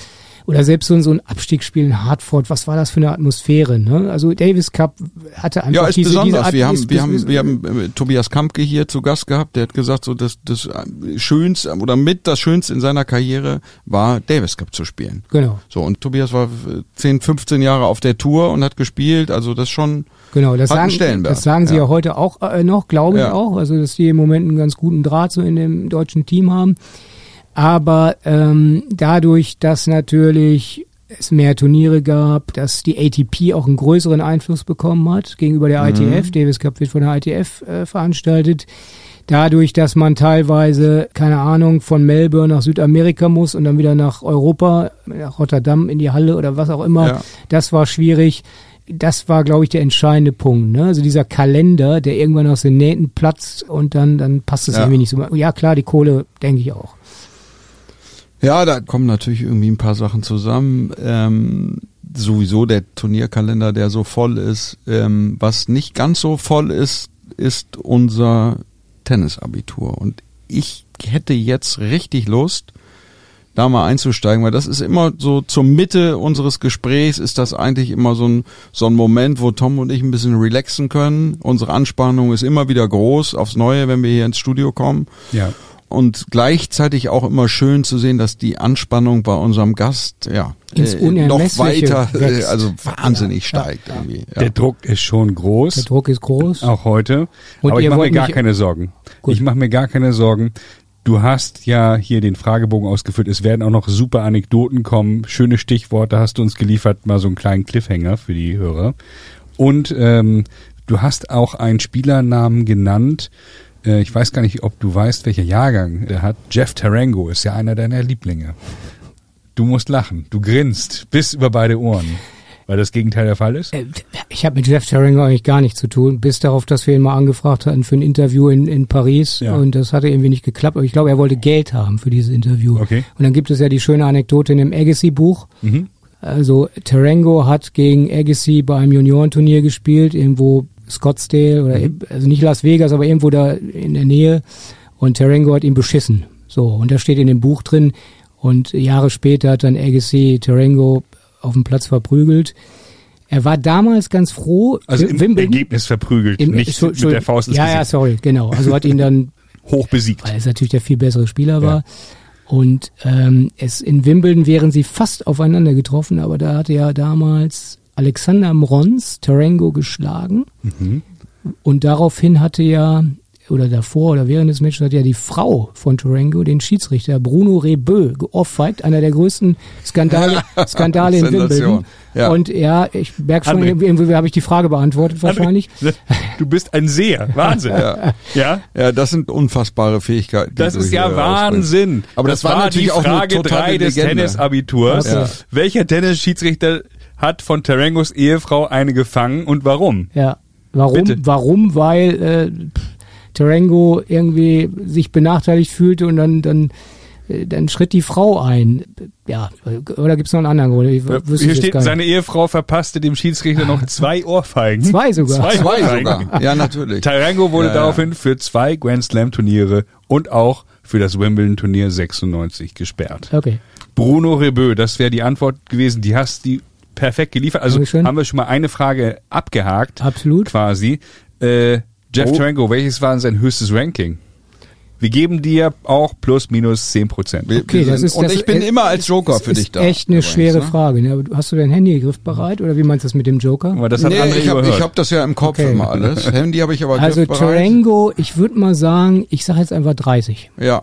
oder selbst so, ein- so ein Abstiegsspiel in Hartford, was war das für eine Atmosphäre? Ne? Also Davis Cup hatte einfach ja, ist diese, besonders. diese wir haben, ist- wir haben, wir haben äh, Tobias Kampke hier zu Gast gehabt. Der hat gesagt, so das, das äh, Schönste oder mit das Schönste in seiner Karriere war Davis Cup zu spielen. Genau. So und Tobias war äh, 10, 15 Jahre auf der Tour und hat gespielt. Also das schon. Genau, das sagen, das sagen sie ja, ja. heute auch äh, noch, glaube ich Ja. auch. Also, dass die im Moment einen ganz guten Draht so in dem deutschen Team haben. Aber ähm, dadurch, dass natürlich es mehr Turniere gab, dass die ATP auch einen größeren Einfluss bekommen hat gegenüber der ITF. Davis Cup wird von der ITF äh, veranstaltet. Dadurch, dass man teilweise, keine Ahnung, von Melbourne nach Südamerika muss und dann wieder nach Europa, nach Rotterdam in die Halle oder was auch immer, Ja. das war schwierig. Das war, glaube ich, der entscheidende Punkt. Ne? Also dieser Kalender, der irgendwann aus den Nähten platzt und dann, dann passt es Ja. irgendwie nicht so. Ja, klar, die Kohle, denke ich auch. Ja, da kommen natürlich irgendwie ein paar Sachen zusammen. Ähm, sowieso der Turnierkalender, der so voll ist. Ähm, was nicht ganz so voll ist, ist unser Tennisabitur. Und ich hätte jetzt richtig Lust, da mal einzusteigen, weil das ist immer so zur Mitte unseres Gesprächs ist das eigentlich immer so ein, so ein Moment, wo Tom und ich ein bisschen relaxen können. Unsere Anspannung ist immer wieder groß aufs Neue, wenn wir hier ins Studio kommen Ja. Und gleichzeitig auch immer schön zu sehen, dass die Anspannung bei unserem Gast ja Ins äh, noch weiter, äh, wächst. also wahnsinnig Ja, steigt irgendwie. Ja. Der Druck ist schon groß. Der Druck ist groß. Auch heute. Und Aber ich mache mir gar keine Sorgen. Gut. Ich mache mir gar keine Sorgen. Du hast ja hier den Fragebogen ausgefüllt. Es werden auch noch super Anekdoten kommen. Schöne Stichworte hast du uns geliefert. Mal so einen kleinen Cliffhanger für die Hörer. Und ähm, du hast auch einen Spielernamen genannt. Äh, ich weiß gar nicht, ob du weißt, welcher Jahrgang der hat. Jeff Tarango ist ja einer deiner Lieblinge. Du musst lachen. Du grinst bis über beide Ohren. Weil das Gegenteil der Fall ist. Äh, Ich habe mit Jeff Tarango eigentlich gar nichts zu tun, bis darauf, dass wir ihn mal angefragt hatten für ein Interview in, in Paris Ja. und das hatte irgendwie nicht geklappt. Aber ich glaube, er wollte Geld haben für dieses Interview. Okay. Und dann gibt es ja die schöne Anekdote in dem Agassi-Buch. Mhm. Also Tarango hat gegen Agassi bei einem Juniorenturnier gespielt, irgendwo Scottsdale oder Mhm. also nicht Las Vegas, aber irgendwo da in der Nähe. Und Tarango hat ihn beschissen. So, und da steht in dem Buch drin. Und Jahre später hat dann Agassi Tarango auf dem Platz verprügelt. Er war damals ganz froh. Also im Wimbledon- Ergebnis verprügelt, im- nicht Entschu- mit der Faust Ja, ja, sorry, genau. Also hat ihn dann Hoch besiegt. weil es natürlich der viel bessere Spieler war. Und ähm, es in Wimbledon wären sie fast aufeinander getroffen, aber da hatte ja damals Alexander Mrons Tarango geschlagen. Und daraufhin hatte ja, oder davor oder während des Matches hat ja die Frau von Tarango den Schiedsrichter Bruno Rebeu geohrfeigt, einer der größten Skandale, Skandale in. Wimbledon. Ja. Und ja, ich merke schon, André. irgendwie, irgendwie habe ich die Frage beantwortet wahrscheinlich. Du bist ein Seher. Wahnsinn. Ja. ja? ja, das sind unfassbare Fähigkeiten. Das ist ja. Wahnsinn. Aber das, war natürlich die auch Frage eine totale drei des Legende. Tennisabiturs. Okay. Ja. Welcher Tennisschiedsrichter hat von Tarangos Ehefrau eine gefangen und warum? Ja. Warum? Bitte. Warum? Weil äh, pff, Tarango irgendwie sich benachteiligt fühlte und dann dann äh, dann schritt die Frau ein. Ja, oder gibt's noch einen anderen Grund? Ich wüsste Hier es steht, gar nicht. seine Ehefrau verpasste dem Schiedsrichter noch zwei Ohrfeigen. Zwei sogar. Zwei, Zwei sogar. Ja, natürlich. Tarango wurde Ja, ja. daraufhin für zwei Grand Slam Turniere und auch für das Wimbledon Turnier 96 gesperrt. Okay. Bruno Rebeu, das wäre die Antwort gewesen. Die hast die perfekt geliefert. Also Dankeschön. haben wir schon mal eine Frage abgehakt. Absolut. Quasi. Äh, Jeff Oh. Tarango, welches war denn sein höchstes Ranking? Wir geben dir auch plus minus 10 Prozent. Okay, das ist und das ich bin ist- immer als Joker Das für ist dich da. echt eine übrigens, schwere ne? Frage. Ne? Hast du dein Handy griffbereit oder wie meinst du das mit dem Joker? Aber das hat Nee, André ich habe hab das ja im Kopf Okay. immer alles. Handy habe ich aber Also. Tarango, ich würde mal sagen, ich sage jetzt einfach 30. Ja.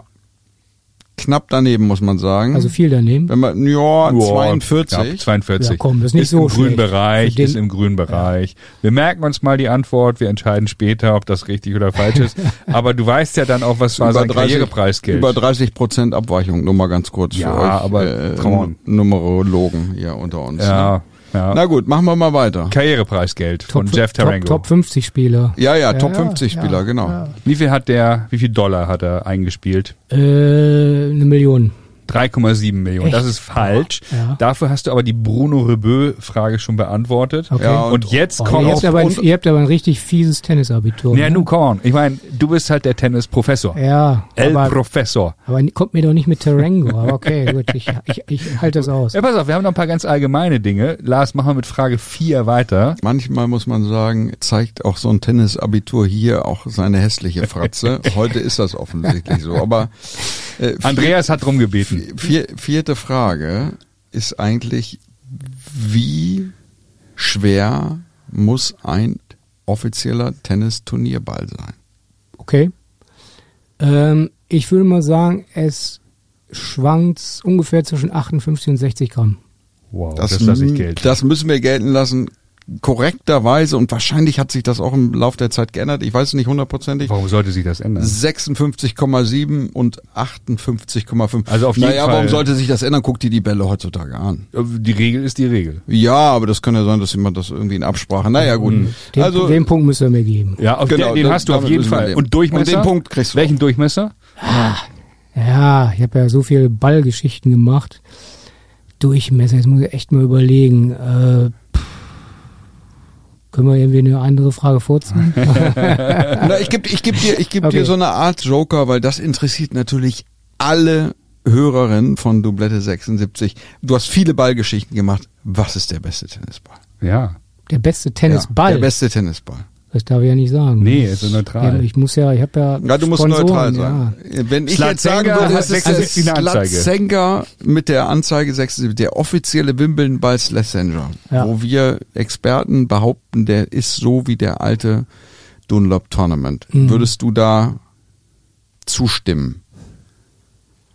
Knapp daneben, muss man sagen. Also viel daneben. Wenn man, ja, Joa, 42. knapp 42. Ja, komm, das ist nicht ist so im grünen. Bereich, Für den- ist im grünen Bereich. Wir merken uns mal die Antwort, wir entscheiden später, ob das richtig oder falsch ist. Aber du weißt ja dann auch, was war sein Karrierepreisgeld. Über 30 Prozent Abweichung, nur mal ganz kurz Ja, für euch. aber come on. Numerologen hier unter uns. ja, Ne? Ja. Na gut, machen wir mal weiter. Karrierepreisgeld von Jeff Top, Tarango. Top 50 Spieler. Ja, ja, Ja, Top ja, 50 Spieler, ja, genau. ja. Wie viel hat der, wie viel Dollar hat er eingespielt? Äh, eine Million. 3,7 Millionen. Echt? Das ist falsch. Ja. Dafür hast du aber die Bruno Rebeu-Frage schon beantwortet. Okay. Ja, Und jetzt Oh, kommt ihr, habt aber ein, und- ihr habt aber ein richtig fieses Tennisabitur. Ja, ne? nun, on. Ich meine, du bist halt der Tennis-Professor. Ja, El aber, Professor. aber kommt mir doch nicht mit Tarango. Aber okay, gut, ich, ich, ich halte das aus. Ja, pass auf, wir haben noch ein paar ganz allgemeine Dinge. Lars, machen wir mit Frage 4 weiter. Manchmal muss man sagen, zeigt auch so ein Tennisabitur hier auch seine hässliche Fratze. Heute ist das offensichtlich so. Aber äh, Andreas hat drum gebeten. vier, vierte Frage ist eigentlich, wie schwer muss ein offizieller Tennisturnierball sein? Okay. Ähm, ich würde mal sagen, es schwankt ungefähr zwischen 58 und 60 Gramm. Wow, das, lasse ich gelten. das müssen wir gelten lassen. Korrekterweise und wahrscheinlich hat sich das auch im Laufe der Zeit geändert. Ich weiß es nicht hundertprozentig. Warum sollte sich das ändern? 56,7 und 58,5. Also auf jeden naja, Fall- warum sollte sich das ändern? Guck dir die Bälle heutzutage an. Die Regel ist die Regel. Ja, aber das kann ja sein, dass jemand das irgendwie in Absprache. Naja, gut. Den, also den Punkt müsst ihr mir geben. Ja, auf Genau, den, den hast du auf jeden müssen wir Fall. Und Durchmesser? Und den Punkt kriegst du Welchen Durchmesser? Ja, ich habe ja so viele Ballgeschichten gemacht. Durchmesser, jetzt muss ich echt mal überlegen. Äh, können wir irgendwie eine andere Frage vorziehen? Na, ich gebe ich geb dir, ich geb Okay. dir so eine Art Joker, weil das interessiert natürlich alle Hörerinnen von Doublette 76. Du hast viele Ballgeschichten gemacht. Was ist der beste Tennisball? Ja. Der beste Tennisball. Ja, der beste Tennisball. Das darf ich ja nicht sagen. Nee, ist so neutral. Ja, ich muss ja, ich habe ja. Ja, du musst Sponsoren, neutral ja. sein. Wenn ich jetzt sagen würde, das ist 76 der eine Anzeige. Slatzenga mit der Anzeige 76, der offizielle Wimbledon-Ball Slatzenga, Ja. wo wir Experten behaupten, der ist so wie der alte Dunlop Tournament. Mhm. Würdest du da zustimmen?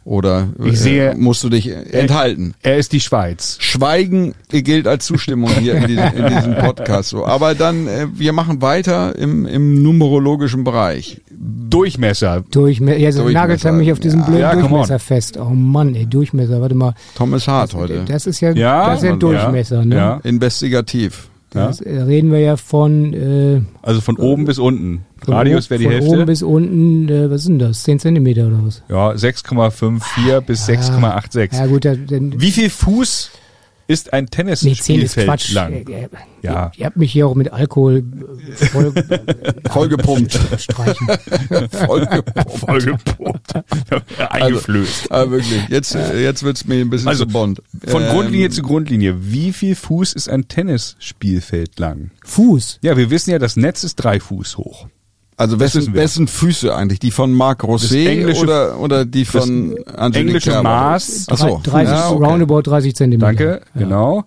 Oder Ich sehe- äh, musst du dich enthalten? Er ist die Schweiz. Schweigen gilt als Zustimmung hier in, diesem- in diesem Podcast. So. Aber dann, äh, wir machen weiter im, im numerologischen Bereich. Durchmesser. Durchmesser. Jetzt Durchmesser. nagelt er mich auf diesen Ja, blöden ja. Durchmesser fest. Oh Mann, ey, Durchmesser. Warte mal. Thomas Hart heute. Das ist ja, Ja, das ist ja man- Durchmesser, ne? Ja. Investigativ. Das äh, reden wir ja von, äh, Also von oben bis unten. von, Radius wäre die von Hälfte. oben bis unten, äh, was sind das? 10 Zentimeter oder was? ja, 6,54 bis 6,86. Ja gut, da- dann, Wie viel Fuß ist ein nee, 10 ist Tennisspielfeld Quatsch. lang? Äh, äh, Ja. Ihr, ihr habt mich hier auch mit Alkohol äh, voll Vollgepumpt. streichen. Vollgepumpt. Vollgepumpt. Eingeflößt. Ah, wirklich. Jetzt, jetzt wird's mir ein bisschen Also, zu Bond. Von Ähm, Grundlinie zu Grundlinie. Wie viel Fuß ist ein Tennisspielfeld lang? Fuß. Ja, wir wissen ja, das Netz ist drei Fuß hoch. Also wessen, wessen Füße eigentlich? Die von Marc Rosset englische- oder, oder die von Angelique englische Kerber? Maß. Ach so. 30, Ja, okay. roundabout 30 Zentimeter. Danke, Ja. genau.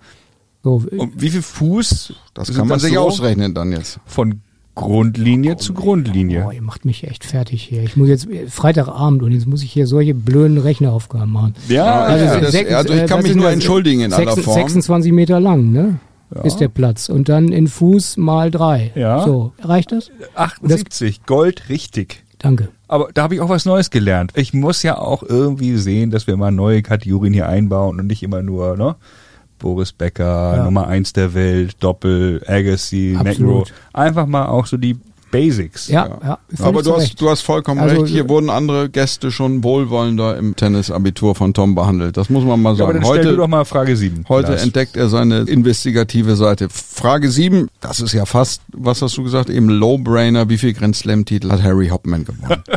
So, Und wie viel Fuß? Das kann man sich so? ausrechnen dann jetzt. Von Grundlinie zu Grundlinie. Boah, ihr macht mich echt fertig hier. Ich muss jetzt äh, Freitagabend und jetzt muss ich hier solche blöden Rechneraufgaben machen. Ja, Also, ja. das- sechs- also ich äh, kann mich nur das? entschuldigen in aller Sechs- Form. 26 Meter lang, ne? Ist der Platz. Und dann in Fuß mal drei. Ja. So, reicht das? 78, Gold richtig. Danke. Aber da habe ich auch was Neues gelernt. Ich muss ja auch irgendwie sehen, dass wir mal neue Kategorien hier einbauen und nicht immer nur, ne? Boris Becker, Ja. Nummer eins der Welt, Doppel, Agassi, Absolut. McEnroe. Einfach mal auch so die Basics. Ja, ja. völlig Aber du hast, du hast vollkommen Also, recht. Hier wurden andere Gäste schon wohlwollender im Tennisabitur von Tom behandelt. Das muss man mal Ja, aber sagen. dann stell du Heute, doch mal Frage 7. heute entdeckt er seine investigative Seite. Frage 7, das ist ja fast, was hast du gesagt, eben Low-Brainer. Wie viel Grand Slam-Titel hat Harry Hopman gewonnen?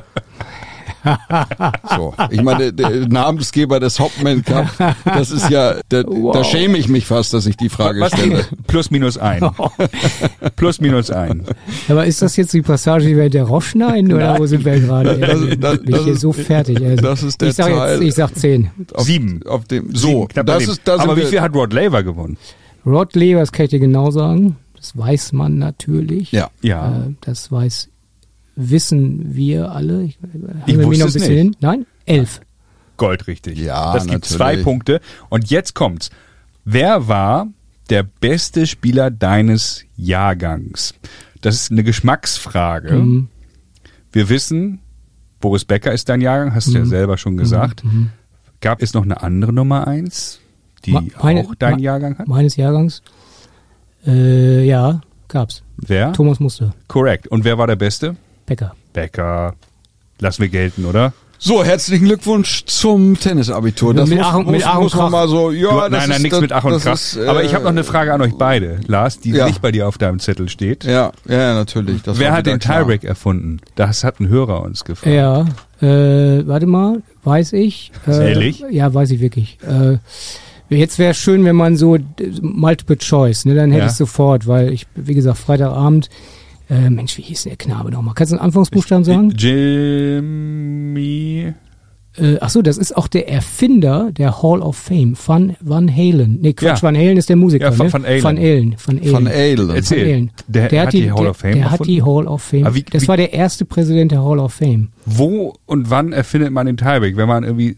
So, ich meine, der Namensgeber des Hopman Cup, das ist ja, da, da schäme ich mich fast, dass ich die Frage Was stelle. Plus minus ein. Plus minus ein. Aber ist das jetzt die Passage, die wir der Roche schneiden oder wo sind wir gerade? Das- Ich das- bin das hier ist- so fertig. Also. das ist der ich sag Teil- jetzt, ich sag zehn. Auf, Sieben. Auf dem, so, Sieben, das ist, das Aber wie viel hat Rod Laver gewonnen? Rod Laver, das kann ich dir genau sagen. Das weiß man natürlich. Ja. Ja. Äh, das weiß, wissen wir alle. Ich, Ich haben wir mich wusste noch ein es bisschen nicht. hin? Nein? Elf. Gold richtig. Ja, Das gibt natürlich. zwei Punkte. Und jetzt kommt's. Wer war der beste Spieler deines Jahrgangs? Das ist eine Geschmacksfrage. Mhm. Wir wissen, Boris Becker ist dein Jahrgang, hast du Mhm. ja selber schon gesagt. Gab es noch eine andere Nummer eins, die Ma- meine- auch deinen ma- Jahrgang hat? Meines Jahrgangs? Äh, ja, gab's. Wer? Thomas Muster. Korrekt. Und wer war der Beste? Becker. Becker. Lassen wir gelten, oder? So, herzlichen Glückwunsch zum Tennisabitur. Das mit muss, Ach und- muss, mit Ach und muss man Krach. mal so, ja, du, das nein, nein, ist, nichts mit Ach und Krach. Ist, äh, Aber ich habe noch eine Frage an euch beide, Lars, die Ja. nicht bei dir auf deinem Zettel steht. Ja, ja, natürlich. Das Wer hat den klar. Tiebreak erfunden? Das hat ein Hörer uns gefragt. Ja, äh, warte mal, weiß ich. Äh, Ehrlich? Ja, weiß ich wirklich. Äh, jetzt wäre schön, wenn man so Multiple Choice, ne, dann hätte Ja. ich sofort, weil ich, wie gesagt, Freitagabend, äh, Mensch, wie hieß denn der Knabe nochmal? Kannst du einen Anfangsbuchstaben sagen? Jimmy. Äh, ach so, das ist auch der Erfinder der Hall of Fame, Van, Van Halen. Nee, Quatsch, Ja. Van Halen ist der Musiker, Ja, Van- ne? Van Halen. Van Halen. Van Halen. Von Aalen. Erzähl. Van Halen. Der hat die Hall of Fame Der, der hat die erfunden? Hall of Fame. Wie- das wie- war der erste Präsident der Hall of Fame. Wo und wann erfindet man den Tiebreak? Wenn man irgendwie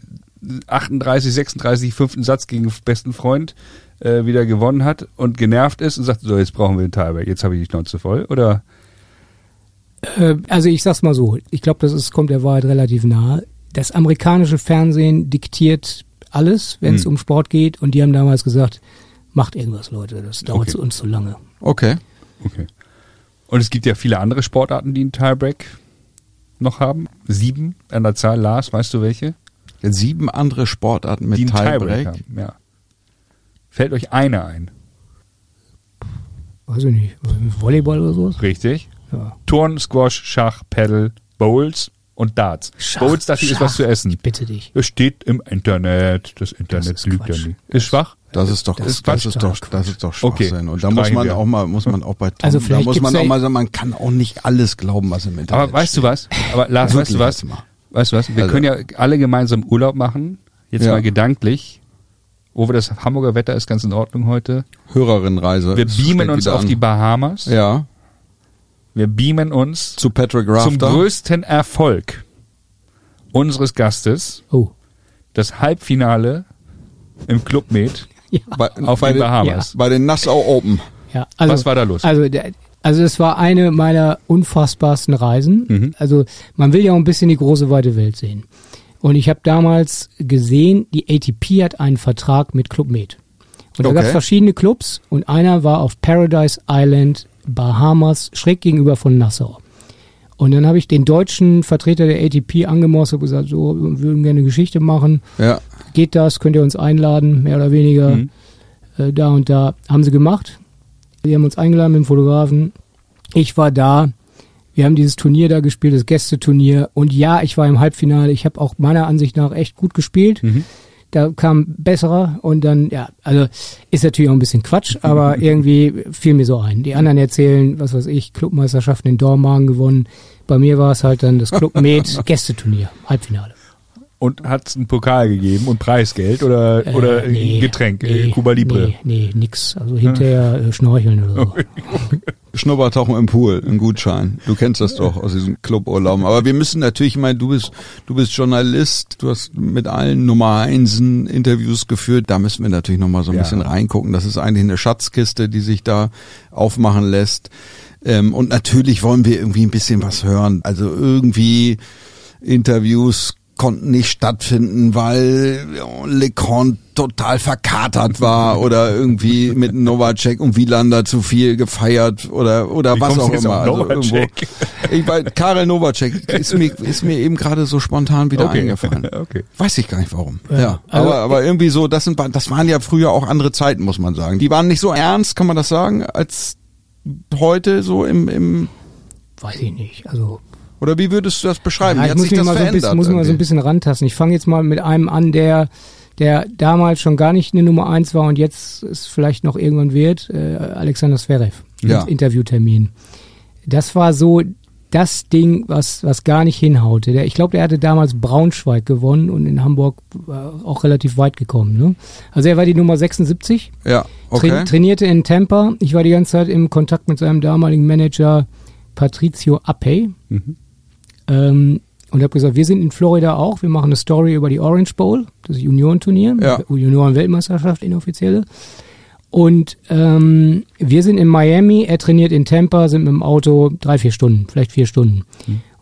38, 36, fünften Satz gegen besten Freund äh, wieder gewonnen hat und genervt ist und sagt, so, jetzt brauchen wir den Tiebreak, jetzt habe ich die Schnauze voll. Oder Äh, also ich sag's mal so, ich glaube, das ist, kommt der Wahrheit relativ nahe. Das amerikanische Fernsehen diktiert alles, wenn es Hm. um Sport geht. Und die haben damals gesagt, macht irgendwas, Leute, das dauert Okay. zu uns zu lange. Okay. Okay. Und es gibt ja viele andere Sportarten, die einen Tiebreak noch haben. Sieben an der Zahl. Lars, weißt du welche? Sieben andere Sportarten mit die einen Tiebreak, Tiebreak. haben. Ja. Fällt euch eine ein? Weiß ich nicht, Volleyball oder sowas? Richtig. Ja. Turn, Squash, Schach, Paddle, Bowls und Darts. Schach, Bowls dachte ich, ist was zu essen. Ich bitte dich. Es steht im Internet. Das Internet ist lügt ja nicht. Ist schwach? Das ist doch, Das das, ist Quatsch. ist doch, das ist doch Okay, Schwachsinn. Und da muss man wir. auch mal, muss man auch bei Tom, Also da vielleicht muss man auch mal sagen, man kann auch nicht alles glauben, was im Internet Aber weißt du steht. was? Aber Lars, weißt du was? Weißt du was? Wir Also- können ja alle gemeinsam Urlaub machen. Jetzt Ja. mal gedanklich. Wo wir das Hamburger Wetter ist ganz in Ordnung heute. Hörerinnenreise. Wir beamen uns auf an. die Bahamas. Ja, Wir beamen uns zu Patrick zum Rafter. größten Erfolg unseres Gastes. Oh. Das Halbfinale im Club Med Ja. bei, auf bei den Bahamas. bei den Nassau Open. Ja, also, Was war da los? Also, der, also es war eine meiner unfassbarsten Reisen. Mhm. Also man will ja auch ein bisschen die große weite Welt sehen. Und ich habe damals gesehen, die ATP hat einen Vertrag mit Club Med. Und da Okay. gab es verschiedene Clubs und einer war auf Paradise Island, Bahamas, schräg gegenüber von Nassau. Und dann habe ich den deutschen Vertreter der ATP angemorst und gesagt, so, wir würden gerne eine Geschichte machen. Ja, Geht das? Könnt ihr uns einladen? Mehr oder weniger. Mhm. Äh, da und da. Haben sie gemacht. Wir haben uns eingeladen mit dem Fotografen. Ich war da. Wir haben dieses Turnier da gespielt, das Gästeturnier. Und ja, ich war im Halbfinale. Ich habe auch meiner Ansicht nach echt gut gespielt. Mhm. Da kam besserer und dann, ja, also ist natürlich auch ein bisschen Quatsch, aber irgendwie fiel mir so ein. Die anderen erzählen, was weiß ich, Clubmeisterschaften in Dormagen gewonnen. Bei mir war es halt dann das Club Med Gästeturnier, Halbfinale. Und hat es einen Pokal gegeben und Preisgeld oder, Äh, oder nee, ein Getränk, äh, nee, Cuba Libre? Nee, nee, nix. Also hinterher äh, schnorcheln oder so. Schnuppertauchen im Pool, ein Gutschein. Du kennst das doch aus diesem Cluburlaub. Aber wir müssen natürlich, ich meine, du bist, du bist Journalist, du hast mit allen Nummer Einsen Interviews geführt. Da müssen wir natürlich nochmal so ein Ja. bisschen reingucken. Das ist eigentlich eine Schatzkiste, die sich da aufmachen lässt. Ähm, und natürlich wollen wir irgendwie ein bisschen was hören. Also irgendwie Interviews konnten nicht stattfinden, weil LeCon total verkatert war oder irgendwie mit Novacek und Wielander zu viel gefeiert oder oder Wie was auch jetzt immer. auf Also irgendwo, ich weiß, Karel Novacek ist mir, ist mir eben gerade so spontan wieder Okay. eingefallen. Okay. Weiß ich gar nicht warum. Ja, Ja, also- aber, aber irgendwie so, das sind, das waren ja früher auch andere Zeiten, muss man sagen. Die waren nicht so ernst, kann man das sagen, als heute so im, im Weiß ich nicht. Also Oder wie würdest du das beschreiben? Ja, ich hat muss sich mich das mal so bisschen, muss mal so ein bisschen rantasten. Ich fange jetzt mal mit einem an, der der damals schon gar nicht eine Nummer eins war und jetzt es vielleicht noch irgendwann wird, äh, Alexander Zverev, Ja. Interviewtermin. Das war so das Ding, was was gar nicht hinhaute. Der, ich glaube, der hatte damals Braunschweig gewonnen und in Hamburg äh, auch relativ weit gekommen. Ne? Also er war die Nummer 76 Ja, Tra okay. trainierte in Tampa. Ich war die ganze Zeit im Kontakt mit seinem damaligen Manager Patricio Ape. Ähm, und habe gesagt, wir sind in Florida auch. Wir machen eine Story über die Orange Bowl, das Juniorenturnier, Ja. Junioren-Weltmeisterschaft inoffizielle. Und ähm, wir sind in Miami, er trainiert in Tampa, sind mit dem Auto drei, vier Stunden, vielleicht vier Stunden.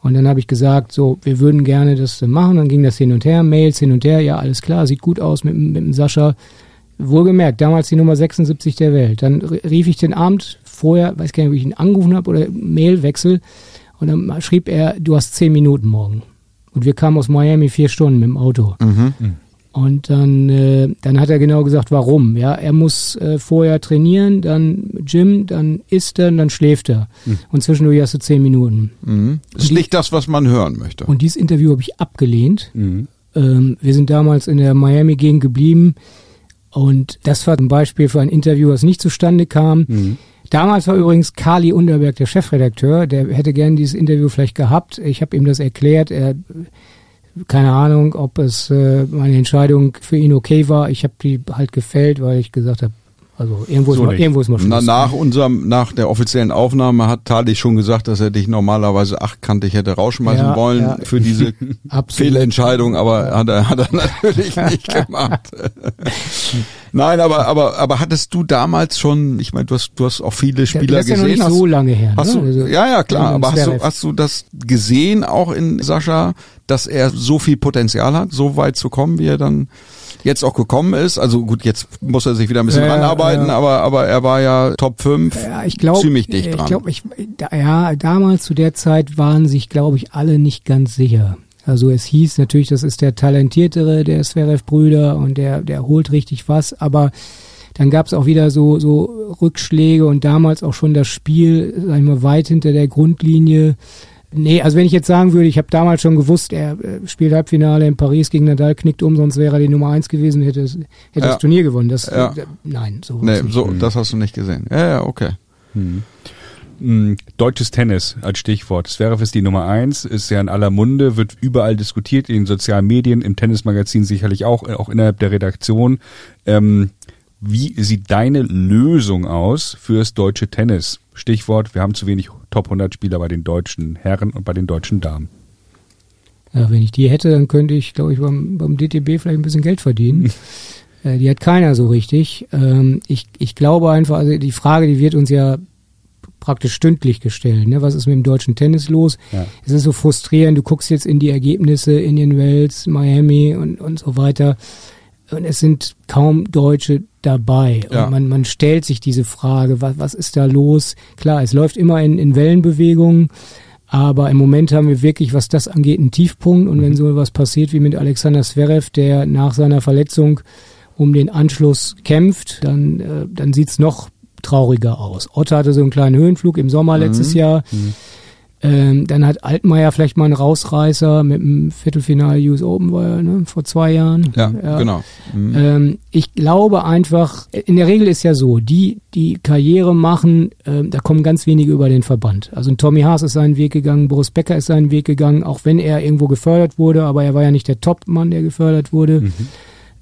Und dann habe ich gesagt, so, wir würden gerne das machen. Dann ging das hin und her, Mails hin und her. Ja, alles klar, sieht gut aus mit, dem- mit dem Sascha. Wohlgemerkt, damals die Nummer 76 der Welt. Dann rief ich den Abend vorher, weiß gar nicht, ob ich ihn angerufen habe oder Mailwechsel. Und dann schrieb er, du hast zehn Minuten morgen. Und wir kamen aus Miami vier Stunden mit dem Auto. Und dann, äh, dann hat er genau gesagt, warum. Ja, er muss äh, vorher trainieren, dann Gym, dann isst er, und dann schläft er. Und zwischendurch hast du zehn Minuten. Mhm. Ist nicht das, was man hören möchte. Und dieses Interview habe ich abgelehnt. Ähm, wir sind damals in der Miami-Gegend geblieben. Und das war ein Beispiel für ein Interview, was nicht zustande kam. Damals war übrigens Kali Unterberg der Chefredakteur. Der hätte gern dieses Interview vielleicht gehabt. Ich habe ihm das erklärt. Er, keine Ahnung, ob es äh, meine Entscheidung für ihn okay war. Ich habe die halt gefällt, weil ich gesagt habe, also irgendwo, So ist, mal, irgendwo ist mal Schluss. Na, nach unserem, nach der offiziellen Aufnahme hat Tali schon gesagt, dass er dich normalerweise achtkantig hätte rausschmeißen Ja, wollen ja. für diese. Fehlentscheidung, aber hat er, hat er natürlich nicht gemacht. Nein, aber, aber, aber hattest du damals schon, ich meine, du hast, du hast auch viele Spieler das ist ja noch gesehen. nicht so lange her. Hast ne? du, Also, ja, ja, klar, mit aber hast du, hast du das gesehen auch in Sascha, dass er so viel Potenzial hat, so weit zu kommen, wie er dann jetzt auch gekommen ist? Also gut, jetzt muss er sich wieder ein bisschen Ja, ranarbeiten, ja. aber, aber er war ja Top 5 Ja, ich glaube, ziemlich dicht ich dran. glaube, ich, ja, damals zu der Zeit waren sich, glaube ich, alle nicht ganz sicher. Also es hieß natürlich, das ist der talentiertere der Zverev-Brüder und der, der holt richtig was, aber dann gab es auch wieder so, so Rückschläge und damals auch schon das Spiel, sag ich mal, weit hinter der Grundlinie. Nee, also wenn ich jetzt sagen würde, ich habe damals schon gewusst, er äh, spielt Halbfinale in Paris gegen Nadal, knickt um, sonst wäre er die Nummer eins gewesen, hätte, hätte Ja. das Turnier gewonnen. Das, Ja. äh, nein, so. Nee, so, das hast du nicht gesehen. Ja, ja, okay. Mm, Deutsches Tennis als Stichwort. Zverev ist die Nummer eins, ist ja in aller Munde, wird überall diskutiert, in den sozialen Medien, im Tennismagazin sicherlich auch, äh, auch innerhalb der Redaktion. Ähm, wie sieht deine Lösung aus fürs deutsche Tennis? Stichwort, wir haben zu wenig Top 100 Spieler bei den deutschen Herren und bei den deutschen Damen. Ja, wenn ich die hätte, dann könnte ich, glaube ich, beim, beim DTB vielleicht ein bisschen Geld verdienen. äh, die hat keiner so richtig. Ähm, ich, ich glaube einfach, also die Frage, die wird uns ja praktisch stündlich gestellt. Ne? Was ist mit dem deutschen Tennis los? Ja. Es ist so frustrierend. Du guckst jetzt in die Ergebnisse, Indian Wells, Miami und, und so weiter. Und es sind kaum Deutsche dabei. Ja. Und man, man stellt sich diese Frage, was, was ist da los? Klar, es läuft immer in, in Wellenbewegungen. Aber im Moment haben wir wirklich, was das angeht, einen Tiefpunkt. Und wenn so was passiert wie mit Alexander Zverev, der nach seiner Verletzung um den Anschluss kämpft, dann, äh, dann sieht's noch trauriger aus. Otto hatte so einen kleinen Höhenflug im Sommer letztes Jahr. Ähm, dann hat Altmaier vielleicht mal einen Rausreißer mit dem Viertelfinale US Open war er, ne, vor zwei Jahren. Ja, genau. Mhm. Ähm, ich glaube einfach, in der Regel ist ja so, die, die Karriere machen, ähm, da kommen ganz wenige über den Verband. Also Tommy Haas ist seinen Weg gegangen, Boris Becker ist seinen Weg gegangen, auch wenn er irgendwo gefördert wurde, aber er war ja nicht der Top-Mann, der gefördert wurde.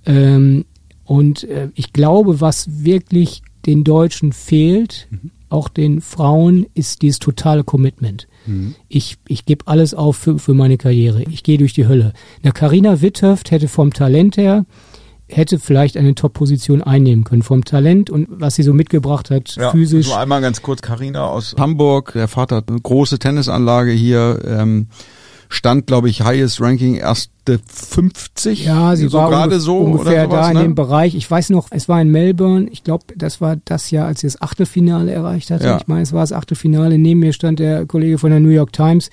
Ähm, und äh, ich glaube, was wirklich den Deutschen fehlt, auch den Frauen, ist dieses totale Commitment. Ich, ich gebe alles auf für, für meine Karriere. Ich gehe durch die Hölle. Eine Carina Witthöft hätte vom Talent her, hätte vielleicht eine Top-Position einnehmen können. Vom Talent und was sie so mitgebracht hat, physisch. Nur einmal ganz kurz, Karina aus Hamburg, der Vater hat eine große Tennisanlage hier, ähm, stand, glaube ich, highest Ranking erste 50. Ja, sie so war gerade so ungefähr sowas, da in ne? dem Bereich. Ich weiß noch, es war in Melbourne. Ich glaube, das war das Jahr, als sie das Achtelfinale erreicht hatte. Ja. Ich meine, es war das Achtelfinale. Neben mir stand der Kollege von der New York Times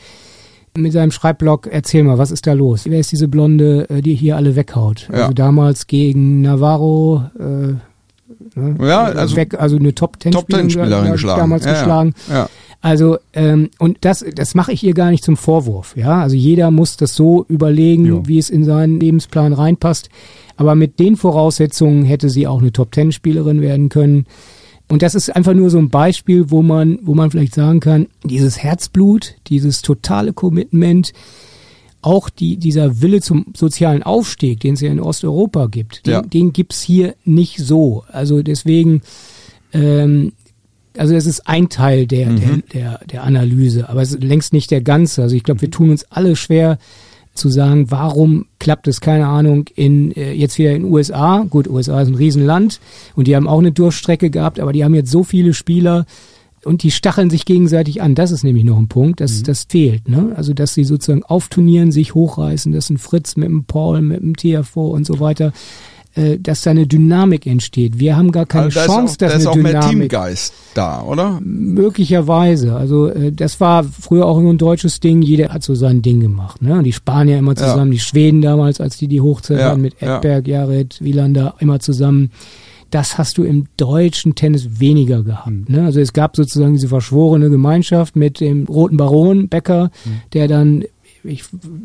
mit seinem Schreibblock. Erzähl mal, was ist da los? Wer ist diese Blonde, äh, die hier alle weghaut? Ja. Also damals gegen Navarro. Äh, ne? Ja, also Weg, also eine top ten Top geschlagen. damals ja. geschlagen. Ja. Also ähm, und das das mache ich ihr gar nicht zum Vorwurf, ja. Also jeder muss das so überlegen, Jo. wie es in seinen Lebensplan reinpasst. Aber mit den Voraussetzungen hätte sie auch eine Top Ten Spielerin werden können. Und das ist einfach nur so ein Beispiel, wo man, wo man vielleicht sagen kann, dieses Herzblut, dieses totale Commitment, auch die, dieser Wille zum sozialen Aufstieg, den es ja in Osteuropa gibt, den, Ja. den gibt's hier nicht so. Also deswegen, ähm, also das ist ein Teil der, der, der, der Analyse, aber es ist längst nicht der ganze. Also ich glaube, wir tun uns alle schwer zu sagen, warum klappt es, keine Ahnung, in äh, jetzt wieder in USA. Gut, USA ist ein Riesenland und die haben auch eine Durchstrecke gehabt, aber die haben jetzt so viele Spieler und die stacheln sich gegenseitig an. Das ist nämlich noch ein Punkt, das, das fehlt. Ne? Also, dass sie sozusagen auf Turnieren sich hochreißen, dass ein Fritz mit dem Paul, mit dem TFO und so weiter, äh, dass da eine Dynamik entsteht. Wir haben gar keine Also da Chance, ist auch, dass da ist eine auch mehr Dynamik Teamgeist da, oder? Möglicherweise. Also äh, das war früher auch nur ein deutsches Ding. Jeder hat so sein Ding gemacht. Ne? Die Spanier immer zusammen, die Schweden damals, als die die Hochzeit Ja, hatten mit ja. Edberg, Jared, Wielander, immer zusammen. Das hast du im deutschen Tennis weniger gehabt. Ne? Also es gab sozusagen diese verschworene Gemeinschaft mit dem roten Baron Becker, der dann ich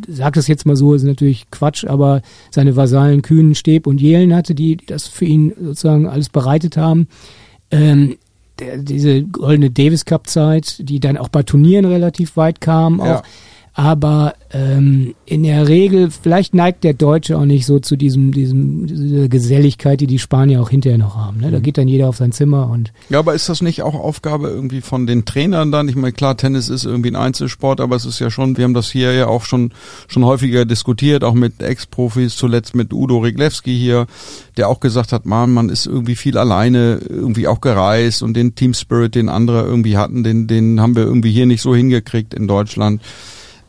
sage das jetzt mal so, ist natürlich Quatsch, aber seine Vasallen Kühn, Steb und Jelen hatte, die das für ihn sozusagen alles bereitet haben. Ähm, der, diese goldene Davis Cup Zeit, die dann auch bei Turnieren relativ weit kam, auch. Ja. Aber ähm, in der Regel, vielleicht neigt der Deutsche auch nicht so zu diesem, diesem dieser Geselligkeit, die die Spanier auch hinterher noch haben. Ne? Da geht dann jeder auf sein Zimmer und Ja, aber ist das nicht auch Aufgabe irgendwie von den Trainern dann? Ich meine, klar, Tennis ist irgendwie ein Einzelsport, aber es ist ja schon, wir haben das hier ja auch schon, schon häufiger diskutiert, auch mit Ex-Profis, zuletzt mit Udo Riglewski hier, der auch gesagt hat, man, man ist irgendwie viel alleine, irgendwie auch gereist und den Team Spirit, den andere irgendwie hatten, den, den haben wir irgendwie hier nicht so hingekriegt in Deutschland.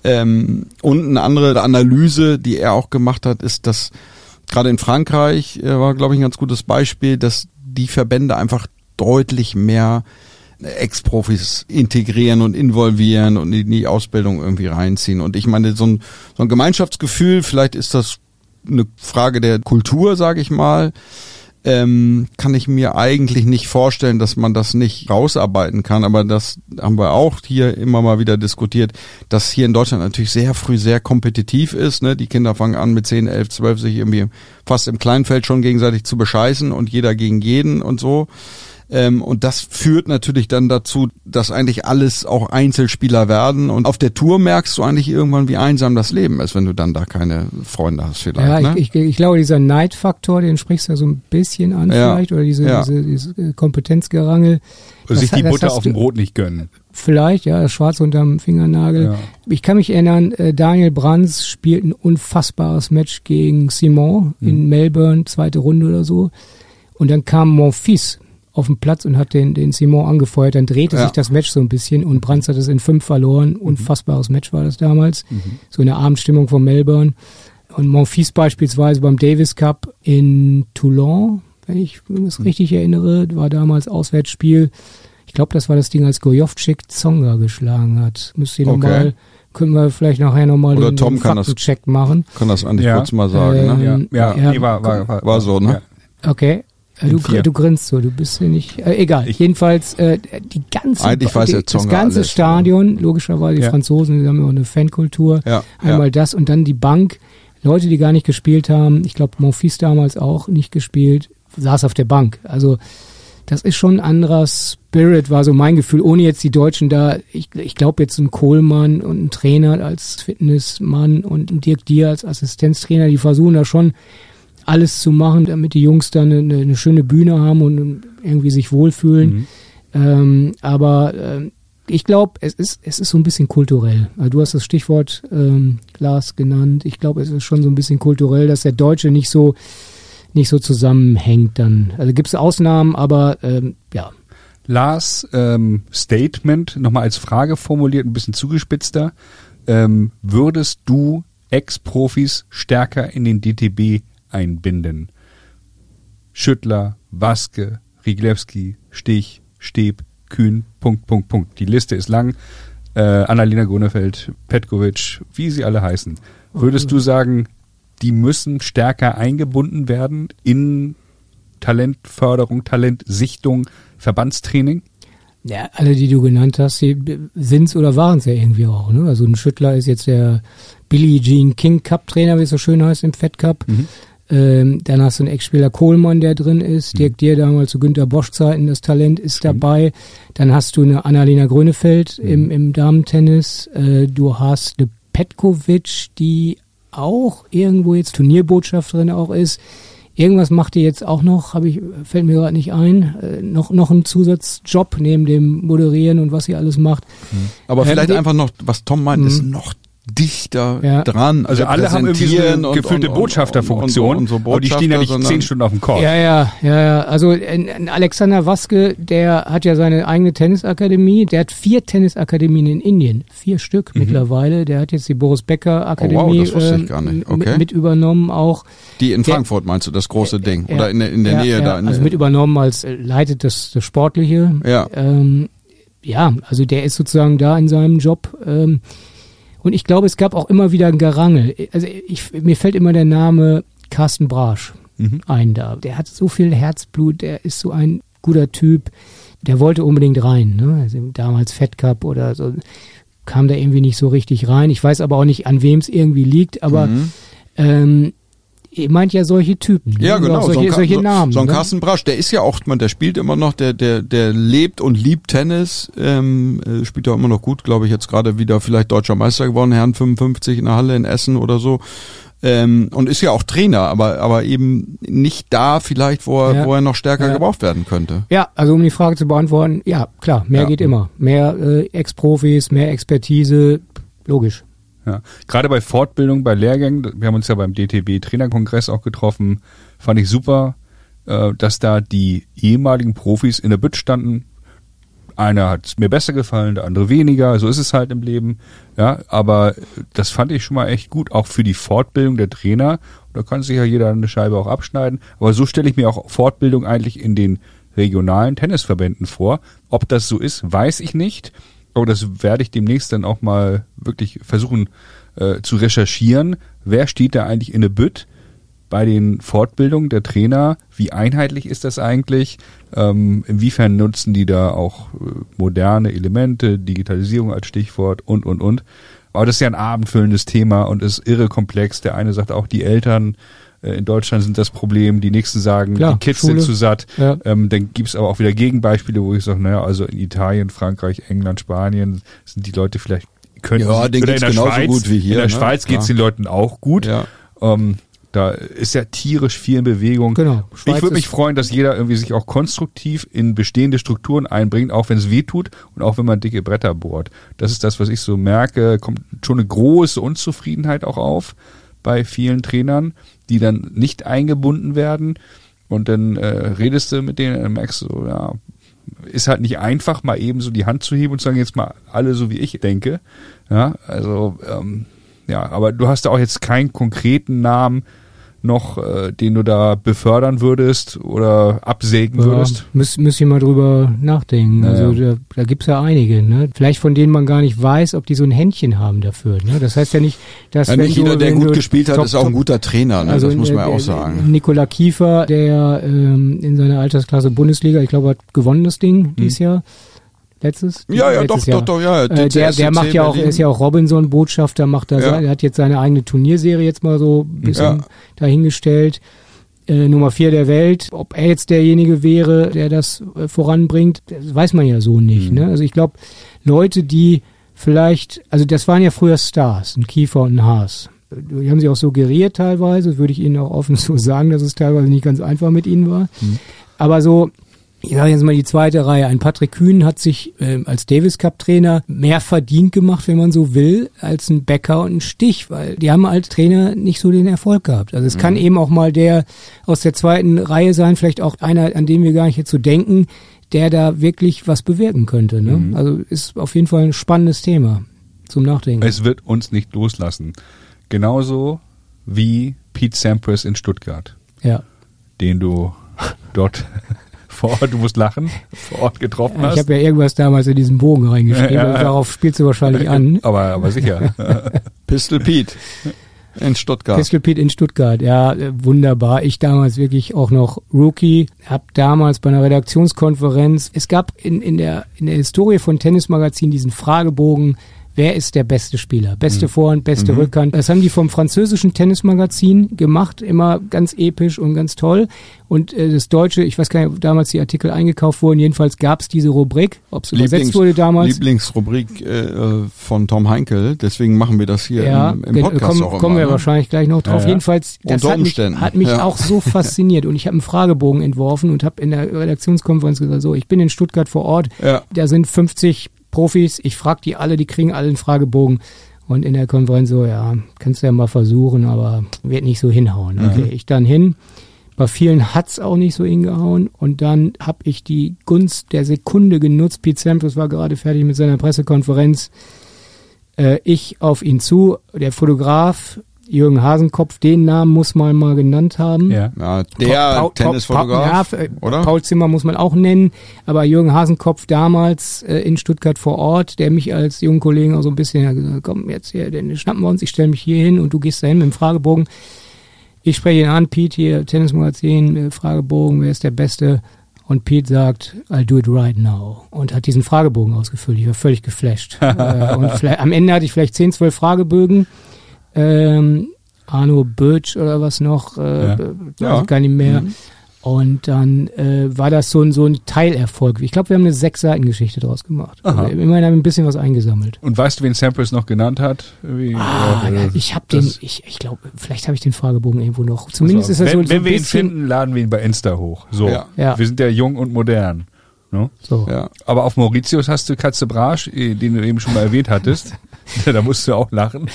Ähm, und eine andere Analyse, die er auch gemacht hat, ist, dass gerade in Frankreich äh, war, glaube ich, ein ganz gutes Beispiel, dass die Verbände einfach deutlich mehr Ex-Profis integrieren und involvieren und in die Ausbildung irgendwie reinziehen. Und ich meine, so ein, so ein Gemeinschaftsgefühl, vielleicht ist das eine Frage der Kultur, sage ich mal, ähm, kann ich mir eigentlich nicht vorstellen, dass man das nicht rausarbeiten kann. Aber das haben wir auch hier immer mal wieder diskutiert, dass hier in Deutschland natürlich sehr früh sehr kompetitiv ist. Ne? Die Kinder fangen an mit 10, 11, 12 sich irgendwie fast im Kleinfeld schon gegenseitig zu bescheißen und jeder gegen jeden und so. Ähm, und das führt natürlich dann dazu, dass eigentlich alles auch Einzelspieler werden. Und auf der Tour merkst du eigentlich irgendwann, wie einsam das Leben ist, wenn du dann da keine Freunde hast vielleicht. Ja, ne? ich, ich, ich glaube, dieser Neidfaktor, den sprichst du ja so ein bisschen an Ja. vielleicht, oder diese, Ja. diese, dieses äh, Kompetenzgerangel. Also sich die das Butter auf dem Brot nicht gönnen. Vielleicht, ja, das Schwarz unterm Fingernagel. Ja. Ich kann mich erinnern, äh, Daniel Brands spielt ein unfassbares Match gegen Simon Mhm. in Melbourne, zweite Runde oder so. Und dann kam Monfils auf den Platz und hat den, den Simon angefeuert. Dann drehte Ja. sich das Match so ein bisschen und Brands hat es in fünf verloren. Mhm. Unfassbares Match war das damals. So eine Abendstimmung von Melbourne. Und Monfils beispielsweise beim Davis Cup in Toulon, wenn ich Mhm. mich richtig erinnere, war damals Auswärtsspiel. Ich glaube, das war das Ding, als Gojovcik Zonga geschlagen hat. Müsst ihr Okay. nochmal, können wir vielleicht nachher nochmal Oder den, Tom den kann das- Faktencheck machen. Kann das eigentlich Ja. kurz mal sagen, ne? Ähm, Ja, ja, ja, nee, war, war, war, war so, ne? Ja. Okay. Äh, Du, du grinst so, du bist ja nicht, äh, egal. Ich- Jedenfalls, äh, die ganze, Eigentlich weiß die, das ganze alles, Stadion, logischerweise die Ja. Franzosen, die haben ja auch eine Fankultur. Ja, Einmal ja. das und dann die Bank. Leute, die gar nicht gespielt haben. Ich glaube, Monfils damals auch nicht gespielt, saß auf der Bank. Also, das ist schon ein anderer Spirit, war so mein Gefühl, ohne jetzt die Deutschen da, ich, ich glaube jetzt ein Kohlmann und ein Trainer als Fitnessmann und ein Dirk Dier als Assistenztrainer, die versuchen da schon alles zu machen, damit die Jungs dann eine, eine schöne Bühne haben und irgendwie sich wohlfühlen. Mhm. Ähm, aber ähm, ich glaube, es ist, es ist so ein bisschen kulturell. Also du hast das Stichwort ähm, Lars genannt. Ich glaube, es ist schon so ein bisschen kulturell, dass der Deutsche nicht so nicht so zusammenhängt dann. Also gibt es Ausnahmen, aber ähm, ja. Lars ähm, Statement nochmal als Frage formuliert, ein bisschen zugespitzter. Ähm, würdest du Ex-Profis stärker in den DTB einbinden? Schüttler, Waske, Riglewski, Stich, Steb, Kühn, Punkt, Punkt, Punkt. Die Liste ist lang. Äh, Annalena Grunefeld, Petkovic, wie sie alle heißen. Würdest du sagen, die müssen stärker eingebunden werden in Talentförderung, Talentsichtung, Verbandstraining? Ja, alle, die du genannt hast, die sind's oder waren's ja irgendwie auch. Ne? Also ein Schüttler ist jetzt der Billie Jean King Cup Trainer, wie es so schön heißt im Fed Cup. Mhm. Ähm, dann hast du einen Ex-Spieler Kohlmann, der drin ist. Mhm. Dirk Dier damals zu Günter Bosch Zeiten, das Talent ist dabei. Dann hast du eine Annalena Grönefeld Mhm. im, im Damentennis. Äh, du hast eine Petkovic, die auch irgendwo jetzt Turnierbotschafterin auch ist. Irgendwas macht die jetzt auch noch, habe ich, fällt mir gerade nicht ein, äh, noch, noch einen Zusatzjob neben dem Moderieren und was sie alles macht. Aber Ähm, vielleicht einfach noch, was Tom meint, ist noch dichter Ja. dran. Also alle haben irgendwie so eine und- gefüllte und- und- Botschafterfunktion, und so- so aber die stehen ja nicht Botschafter, zehn Stunden auf dem Korb. Ja, ja, ja, ja. Also Alexander Waske, der hat ja seine eigene Tennisakademie. Der hat vier Tennisakademien in Indien, vier Stück mittlerweile. Der hat jetzt die Boris Becker Akademie Mhm. Oh, das wusste ich ähm, gar nicht. mit, Okay. mit übernommen auch. Die in Der- Frankfurt meinst du, das große Ding? Ja, Oder in der, in der ja, Nähe ja, da? In also mit übernommen als äh, leitet das, das Sportliche. Ja. Ähm, ja, also der ist sozusagen da in seinem Job. Ähm, und ich glaube, es gab auch immer wieder ein Gerangel. Also ich, mir fällt immer der Name Carsten Brasch Mhm. ein da. Der hat so viel Herzblut, der ist so ein guter Typ. Der wollte unbedingt rein. Ne? Also damals Fed Cup oder so kam da irgendwie nicht so richtig rein. Ich weiß aber auch nicht, an wem es irgendwie liegt. Aber Mhm. ähm, ihr meint ja solche Typen. ne? Ja, genau. Solche, so solche so, Namen. So ein ne? Carsten Brasch, der ist ja auch, man, der spielt immer noch, der, der, der lebt und liebt Tennis, ähm, äh, spielt ja immer noch gut, glaube ich, jetzt gerade wieder vielleicht deutscher Meister geworden, Herrn 55 in der Halle in Essen oder so. Ähm, und ist ja auch Trainer, aber, aber eben nicht da vielleicht, wo er, Ja. wo er noch stärker Ja. gebraucht werden könnte. Ja, also um die Frage zu beantworten, ja, klar, mehr Ja. geht immer. Mehr äh, Ex-Profis, mehr Expertise, logisch. Ja. Gerade bei Fortbildung, bei Lehrgängen, wir haben uns ja beim DTB Trainerkongress auch getroffen, fand ich super, äh, dass da die ehemaligen Profis in der Bütt standen. Einer hat mir besser gefallen, der andere weniger, so ist es halt im Leben. Ja, aber das fand ich schon mal echt gut, auch für die Fortbildung der Trainer. Da kann sich ja jeder eine Scheibe auch abschneiden. Aber so stelle ich mir auch Fortbildung eigentlich in den regionalen Tennisverbänden vor. Ob das so ist, weiß ich nicht. Aber das werde ich demnächst dann auch mal wirklich versuchen äh, zu recherchieren. Wer steht da eigentlich in der Bütt bei den Fortbildungen der Trainer? Wie einheitlich ist das eigentlich? Ähm, inwiefern nutzen die da auch äh, moderne Elemente, Digitalisierung als Stichwort und, und, und. Aber das ist ja ein abendfüllendes Thema und ist irre komplex. Der eine sagt auch, die Eltern in Deutschland sind das Problem. Die nächsten sagen, Klar, die Kids Schule. sind zu satt. Ja. Ähm, dann gibt's aber auch wieder Gegenbeispiele, wo ich sage, naja, also in Italien, Frankreich, England, Spanien sind die Leute vielleicht können Ja, denen oder geht's in der genauso Schweiz, gut wie hier, In der ne? Schweiz geht's Klar. den Leuten auch gut. Ja. Ähm, da ist ja tierisch viel in Bewegung. Genau. Schweiz ich würde mich freuen, dass jeder irgendwie sich auch konstruktiv in bestehende Strukturen einbringt, auch wenn es weh tut und auch wenn man dicke Bretter bohrt. Das ist das, was ich so merke. Kommt schon eine große Unzufriedenheit auch auf bei vielen Trainern, die dann nicht eingebunden werden. Und dann äh, redest du mit denen und merkst so, ja, ist halt nicht einfach, mal eben so die Hand zu heben und zu sagen, jetzt mal alle so wie ich denke. Ja, also ähm, ja, aber du hast da auch jetzt keinen konkreten Namen noch, äh, den du da befördern würdest oder absägen würdest. Ja, müß, müsst ihr mal drüber nachdenken. Ja, also ja. da, da gibt's ja einige, ne? Vielleicht von denen man gar nicht weiß, ob die so ein Händchen haben dafür. Ne? Das heißt ja nicht, dass Ja, wenn nicht du, jeder, der wenn gut du gespielt hat, top, ist auch ein guter Trainer, ne? Also das muss man ja auch sagen. Nikola Kiefer, der ähm, in seiner Altersklasse Bundesliga, ich glaube, hat gewonnen das Ding dieses Jahr. Letztes? Ja, ja, doch, Jahr. doch, doch, ja. Äh, der, der macht ja auch, Berlin. ist ja auch Robinson-Botschafter, macht da, Ja. er hat jetzt seine eigene Turnierserie jetzt mal so ein bisschen Ja. dahingestellt. Äh, Nummer vier der Welt. Ob er jetzt derjenige wäre, der das äh, voranbringt, das weiß man ja so nicht. Mhm. Ne? Also ich glaube, Leute, die vielleicht, also das waren ja früher Stars, ein Kiefer und ein Haas. Die haben sie auch suggeriert teilweise, würde ich Ihnen auch offen so sagen, dass es teilweise nicht ganz einfach mit ihnen war. Mhm. Aber so, ich sage jetzt mal die zweite Reihe. Ein Patrick Kühn hat sich ähm, als Davis Cup Trainer mehr verdient gemacht, wenn man so will, als ein Becker und ein Stich, weil die haben als Trainer nicht so den Erfolg gehabt. Also es kann eben auch mal der aus der zweiten Reihe sein, vielleicht auch einer, an den wir gar nicht jetzt so denken, der da wirklich was bewirken könnte. Ne? Also ist auf jeden Fall ein spannendes Thema zum Nachdenken. Es wird uns nicht loslassen. Genauso wie Pete Sampras in Stuttgart, ja. den du dort vor Ort, du musst lachen, vor Ort getroffen Ich hast. habe ja irgendwas damals in diesen Bogen reingeschrieben. Ja, ja. Darauf spielst du wahrscheinlich an. aber, aber sicher. Pistol Pete. In Stuttgart. Pistol Pete in Stuttgart, ja, äh, wunderbar. Ich damals wirklich auch noch Rookie, hab damals bei einer Redaktionskonferenz, es gab in, in, der, in der Historie von Tennismagazin diesen Fragebogen, wer ist der beste Spieler? Beste Vorhand, beste Rückhand. Das haben die vom französischen Tennismagazin gemacht, immer ganz episch und ganz toll. Und äh, das Deutsche, ich weiß gar nicht, ob damals die Artikel eingekauft wurden, jedenfalls gab es diese Rubrik, ob es übersetzt wurde damals. Lieblingsrubrik äh, von Tom Heinkel, deswegen machen wir das hier Ja, im, im Podcast kommen, auch immer. kommen wir ne? wahrscheinlich gleich noch drauf. Ja, ja. Jedenfalls, das Unter hat mich, hat mich ja. auch so fasziniert. Und ich habe einen Fragebogen entworfen und habe in der Redaktionskonferenz gesagt, so, ich bin in Stuttgart vor Ort, Ja. da sind 50 Profis, ich frage die alle, die kriegen alle einen Fragebogen. Und in der Konferenz so, ja, kannst du ja mal versuchen, aber wird nicht so hinhauen. Okay, ich dann hin. Bei vielen hat's auch nicht so hingehauen. Und dann habe ich die Gunst der Sekunde genutzt. Pete Sampras war gerade fertig mit seiner Pressekonferenz. Äh, ich auf ihn zu. Der Fotograf Jürgen Hasenkopf, den Namen muss man mal genannt haben. Ja. Ja, der Paul- Tennisfotograf, Paul, ja, äh, oder? Paul Zimmer muss man auch nennen, aber Jürgen Hasenkopf damals äh, in Stuttgart vor Ort, der mich als jungen Kollegen auch so ein bisschen ja, gesagt, komm jetzt hier, den schnappen wir uns, ich stelle mich hier hin und du gehst dahin mit dem Fragebogen. Ich spreche ihn an, Pete hier, Tennismagazin, äh, Fragebogen, wer ist der Beste? Und Pete sagt, I'll do it right now. Und hat diesen Fragebogen ausgefüllt. Ich war völlig geflasht. äh, und am Ende hatte ich vielleicht 10, 12 Fragebögen. Ähm, Arno Birch oder was noch, äh, Ja. weiß Ja. ich gar nicht mehr. Und dann äh, war das so ein, so ein Teilerfolg. Ich glaube, wir haben eine sechs Seiten Geschichte draus gemacht. Aha. Also, immerhin haben wir ein bisschen was eingesammelt. Und weißt du, wen Sampras noch genannt hat? Wie, Ah, äh, ja, ich habe den, ich, ich glaube, vielleicht habe ich den Fragebogen irgendwo noch. Zumindest ist das wenn, so, so wenn ein wir ihn finden, laden wir ihn bei Insta hoch. So. Ja. Ja. Wir sind ja jung und modern. Ne? so. Ja. Aber auf Mauritius hast du Katze Brasch, eh, den du eben schon mal erwähnt hattest. da musst du auch lachen.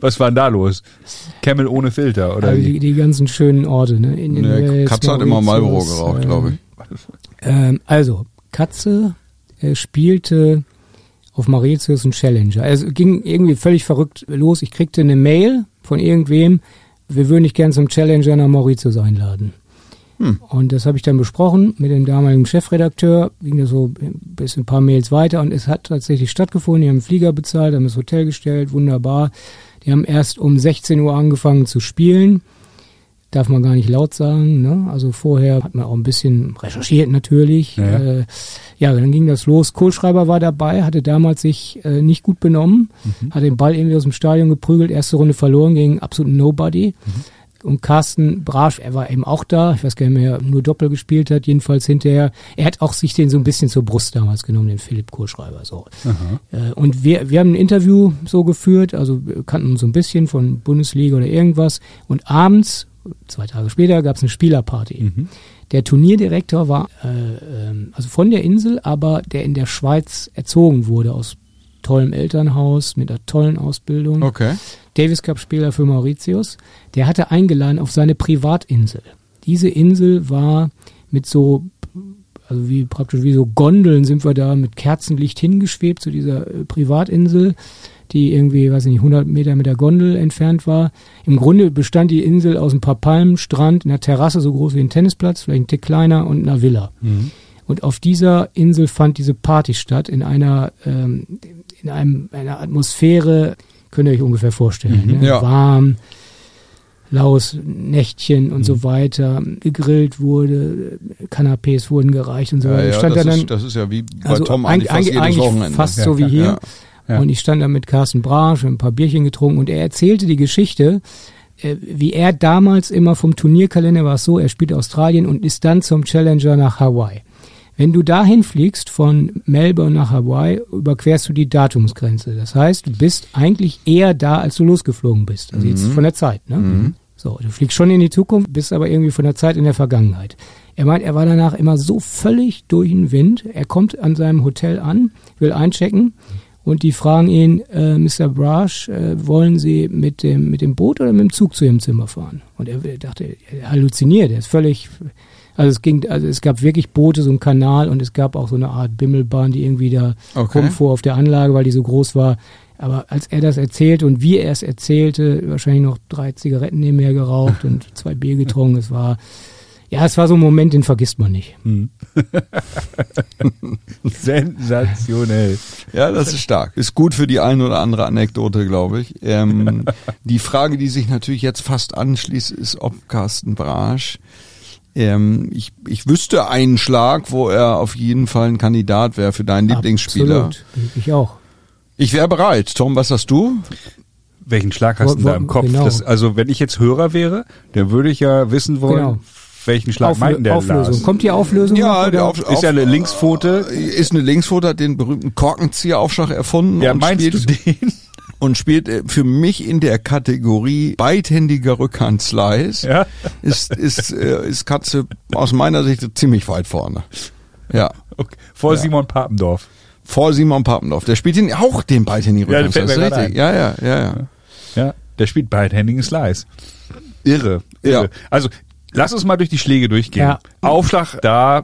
Was war denn da los? Camel ohne Filter, oder Also die, die ganzen schönen Orte, ne? In den Nee, Katze hat immer Marlboro geraucht, ähm, glaube ich. Ähm, also, Katze äh, spielte auf Mauritius einen Challenger. Also ging irgendwie völlig verrückt los. Ich kriegte eine Mail von irgendwem, wir würden dich gern zum Challenger nach Mauritius einladen. Und das habe ich dann besprochen mit dem damaligen Chefredakteur, ging das so bis ein paar Mails weiter und es hat tatsächlich stattgefunden. Die haben einen Flieger bezahlt, haben das Hotel gestellt, wunderbar. Die haben erst um 16 Uhr angefangen zu spielen darf man gar nicht laut sagen. Ne? Also vorher hat man auch ein bisschen recherchiert natürlich. Ja. Äh, ja dann ging das los. Kohlschreiber war dabei, hatte damals sich äh, nicht gut benommen, hat den Ball irgendwie aus dem Stadion geprügelt, erste Runde verloren gegen absoluten Nobody. Und Carsten Brasch, er war eben auch da, ich weiß gar nicht mehr, nur Doppel gespielt hat, jedenfalls hinterher. Er hat auch sich den so ein bisschen zur Brust damals genommen, den Philipp Kohlschreiber. So. Äh, Und wir, wir haben ein Interview so geführt, also wir kannten uns so ein bisschen von Bundesliga oder irgendwas. Und abends, zwei Tage später, gab es eine Spielerparty. Der Turnierdirektor war äh, ähm, also von der Insel, aber der in der Schweiz erzogen wurde, aus tollem Elternhaus, mit einer tollen Ausbildung. Okay. Davis Cup Spieler für Mauritius, der hatte eingeladen auf seine Privatinsel. Diese Insel war mit so, also wie praktisch wie so Gondeln sind wir da mit Kerzenlicht hingeschwebt zu dieser äh, Privatinsel, die irgendwie, weiß ich nicht, 100 Meter mit der Gondel entfernt war. Im Grunde bestand die Insel aus ein paar Palmen, Strand, einer Terrasse so groß wie ein Tennisplatz, vielleicht ein Tick kleiner und einer Villa. Und auf dieser Insel fand diese Party statt in einer, ähm, in einem, einer Atmosphäre, könnt ihr euch ungefähr vorstellen. ne? Ja. Warm, laues Nächtchen und so weiter. Gegrillt wurde, Kanapés wurden gereicht und so Ja, weiter. Ich ja, stand das, da dann, ist, das ist ja wie bei also Tom eigentlich, fast eigentlich, Wochenende. fast so wie hier. Ja. Ja. Und ich stand da mit Carsten Brasch, ein paar Bierchen getrunken und er erzählte die Geschichte, äh, wie er damals immer vom Turnierkalender war es so, er spielt Australien und ist dann zum Challenger nach Hawaii. Wenn du dahin fliegst von Melbourne nach Hawaii, überquerst du die Datumsgrenze. Das heißt, du bist eigentlich eher da, als du losgeflogen bist. Also jetzt von der Zeit. Ne? So, du fliegst schon in die Zukunft, bist aber irgendwie von der Zeit in der Vergangenheit. Er meint, er war danach immer so völlig durch den Wind. Er kommt an seinem Hotel an, will einchecken und die fragen ihn, äh, Mr. Brash, äh, wollen Sie mit dem, mit dem Boot oder mit dem Zug zu Ihrem Zimmer fahren? Und er, er dachte, er halluziniert, er ist völlig, also es ging, also es gab wirklich Boote, so ein Kanal und es gab auch so eine Art Bimmelbahn, die irgendwie da Okay. rumfuhr auf der Anlage, weil die so groß war. Aber als er das erzählte und wie er es erzählte, wahrscheinlich noch drei Zigaretten nebenher geraucht und zwei Bier getrunken, es war, Ja, es war so ein Moment, den vergisst man nicht. Sensationell. Ja, das ist stark. Ist gut für die eine oder andere Anekdote, glaube ich. Ähm, die Frage, die sich natürlich jetzt fast anschließt, ist, ob Carsten Brasch ähm, ich, ich wüsste einen Schlag, wo er auf jeden Fall ein Kandidat wäre für deinen Lieblingsspieler. Absolut. Ich auch. Ich wäre bereit. Tom, was hast du? Welchen Schlag hast du da im Kopf? genau. Das, also wenn ich jetzt Hörer wäre, dann würde ich ja wissen wollen, Genau. welchen Schlag Auflö- meinten der Auflösung. Lars? Kommt die Auflösung? die oder? Auf- Ist ja eine Linkspfote. Ist eine Linkspfote, hat den berühmten Korkenzieher-Aufschlag erfunden. Ja, und meinst spielt, du den? Und spielt äh, für mich in der Kategorie beidhändiger Rückhand-Slice. Ja. Ist, ist, äh, ist Katze aus meiner Sicht ziemlich weit vorne. Ja. Okay. Vor Simon Papendorf. Vor Simon Pappendorf. Der spielt ihn auch den beidhändigen Ja, Rückhand. fällt das mir ist gerade richtig. Ja, ja, ja, ja. Ja, der spielt beidhändigen Slice. Irre, irre. Ja. Also, lass uns mal durch die Schläge durchgehen. Ja. Aufschlag, da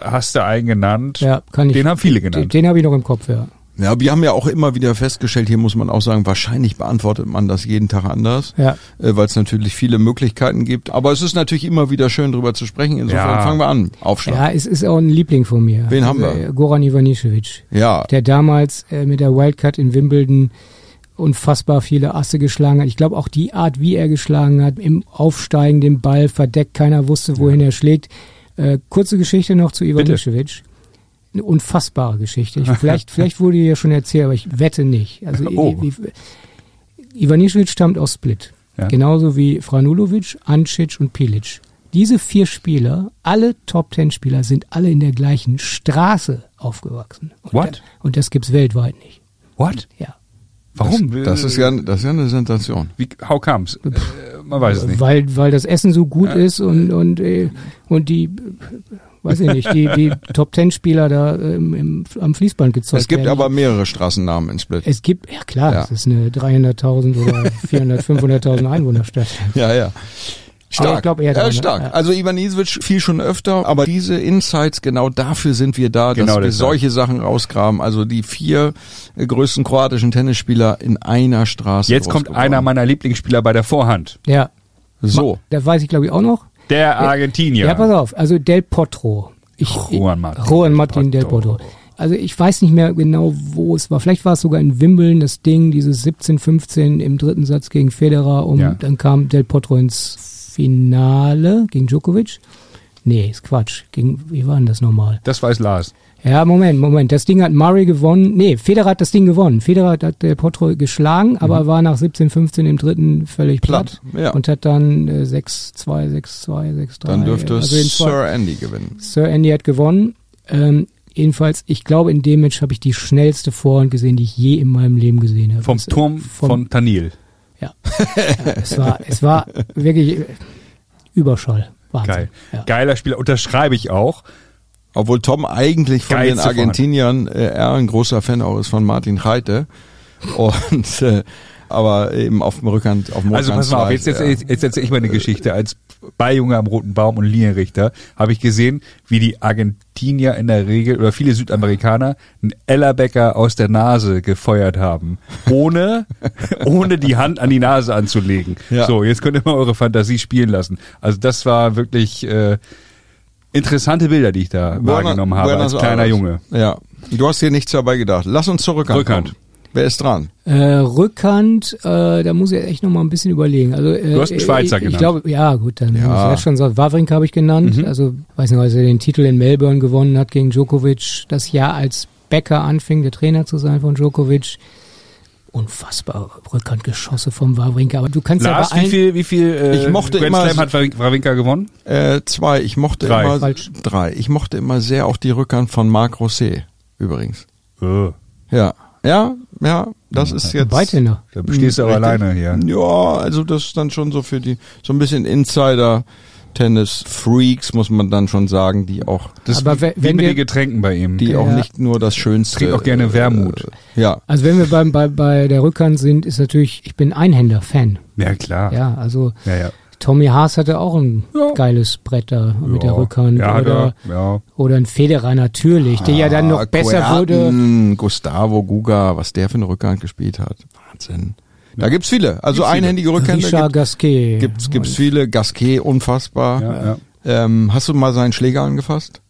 hast du einen genannt. Ja, kann ich. Den haben viele Den, genannt. den habe ich noch im Kopf, ja. Ja, wir haben ja auch immer wieder festgestellt, hier muss man auch sagen, wahrscheinlich beantwortet man das jeden Tag anders, Ja. äh, weil es natürlich viele Möglichkeiten gibt. Aber es ist natürlich immer wieder schön, drüber zu sprechen. Insofern Ja. fangen wir an. Aufschlag. Ja, es ist auch ein Liebling von mir. Wen haben wir? äh, Goran Ivanišević. Ja. Der damals äh, mit der Wildcard in Wimbledon unfassbar viele Asse geschlagen hat. Ich glaube auch die Art, wie er geschlagen hat, im Aufsteigen den Ball verdeckt, keiner wusste, wohin er schlägt. Äh, kurze Geschichte noch zu Ivanišević. Eine unfassbare Geschichte. Ich, vielleicht, vielleicht wurde die ja schon erzählt, aber ich wette nicht. Also Oh. Ivanišević stammt aus Split. Ja. Genauso wie Franulovic, Ancic und Pilic. Diese vier Spieler, alle Top-Ten-Spieler, sind alle in der gleichen Straße aufgewachsen. Und What? Da, und das gibt's weltweit nicht. What? Ja. Warum? Das ist ja, das ist ja eine Sensation. Wie, how comes? Äh, man weiß es nicht. Weil, weil das Essen so gut ist und, und, äh, und die, weiß ich nicht, die, die Top-Ten-Spieler da ähm, im, am Fließband gezeugt Es gibt werden. aber mehrere Straßennamen in Split. Es gibt, ja klar, Ja. das ist eine 300.000 oder 400, 500.000 Einwohnerstadt. Ja, ja. Aber Stark. ich glaub eher ja, dran, ne? stark. Ja. Also Ivanisevic viel schon öfter, aber diese Insights, genau dafür sind wir da, dass Genau wir solche Sachen rausgraben. Also die vier äh, größten kroatischen Tennisspieler in einer Straße. Jetzt kommt einer meiner Lieblingsspieler bei der Vorhand. Ja, So. da weiß ich glaube ich auch noch. Der Argentinier. Ja, pass auf, also Del Potro. Ich, Juan Martin Juan Martin Del Potro. Potro. Also ich weiß nicht mehr genau, wo es war. Vielleicht war es sogar in Wimbledon, das Ding, dieses 17, 15 im dritten Satz gegen Federer und Ja. dann kam Del Potro ins Finale gegen Djokovic. Nee, ist Quatsch. Gegen, wie war denn das nochmal? Das weiß Lars. Ja, Moment, Moment. Das Ding hat Murray gewonnen. Nee, Federer hat das Ding gewonnen. Federer hat Del Potro geschlagen, aber war nach 17, 15 im dritten völlig platt. Mhm. Platt, ja. Und hat dann äh, 6-2, 6-2, 6-3. Dann dürfte also Sir Andy gewinnen. Sir Andy hat gewonnen. Ähm, jedenfalls, ich glaube, in dem Match habe ich die schnellste Vorhand gesehen, die ich je in meinem Leben gesehen habe. Vom Das, äh, Turm vom- von Tanil. Ja. ja es, war, es war wirklich äh, Überschall. Wahnsinn. Geil. Ja. Geiler Spieler. Unterschreibe ich auch. Obwohl Tom eigentlich von Geilste den Argentiniern äh, eher ein großer Fan auch ist von Martin Reite. Und äh, aber eben auf dem Rückhand, auf dem Also pass mal auf, jetzt, jetzt, ja. jetzt erzähle ich mal eine Geschichte. Als Beijunge am Roten Baum und Linienrichter habe ich gesehen, wie die Argentinier in der Regel oder viele Südamerikaner einen Ellerbecker aus der Nase gefeuert haben, ohne, ohne die Hand an die Nase anzulegen. Ja. So, jetzt könnt ihr mal eure Fantasie spielen lassen. Also das war wirklich äh, interessante Bilder, die ich da wahrgenommen habe Buenos als kleiner Aires. Junge. Ja, du hast hier nichts dabei gedacht. Lass uns zur Rückhand. Wer ist dran? Äh, Rückhand, äh, da muss ich echt noch mal ein bisschen überlegen. Also, äh, Du hast einen Schweizer ich, genannt. Ich glaube, ja gut, dann Ja. muss ich das schon sagen. Wawrinka habe ich genannt. Mhm. Also, weiß nicht, als er den Titel in Melbourne gewonnen hat gegen Djokovic, das Jahr als Becker anfing, der Trainer zu sein von Djokovic. Unfassbar Rückhandgeschosse vom Wawrinka. Aber du kannst Lars, ja bei wie viel, wie viel äh, Ich mochte Grand immer Slam hat Wawrinka gewonnen? Äh, zwei. Ich mochte Drei. immer Falsch. drei. Ich mochte immer sehr auch die Rückhand von Marc Rosset übrigens. Oh, Ja, ja, ja. Das ist jetzt. Beidhänder. da stehst du aber alleine hier. Ja, also das ist dann schon so für die so ein bisschen Insider. Tennis-Freaks, muss man dann schon sagen, die auch, Das Aber ist wie, we- wie wenn mit wir- Getränken bei ihm. die Ja. auch nicht nur das Schönste. Trinkt auch gerne Wermut. Äh, ja, Also wenn wir beim, bei, bei der Rückhand sind, ist natürlich, ich bin Einhänder-Fan. ja, klar. Ja, also ja. ja. Tommy Haas hatte auch ein Ja. geiles Brett da mit der. Rückhand. Oder, er, ja. oder ein Federer natürlich, der ja dann noch Ah, besser Coerten, wurde. Gustavo Guga, was der für eine Rückhand gespielt hat. Wahnsinn. Da gibt's viele. Also Gibt's viele. einhändige Rückhände Richard gibt, Gasquet. gibt's, gibt's viele. Gasquet, unfassbar. Ja, ja. Ähm, hast du mal seinen Schläger angefasst?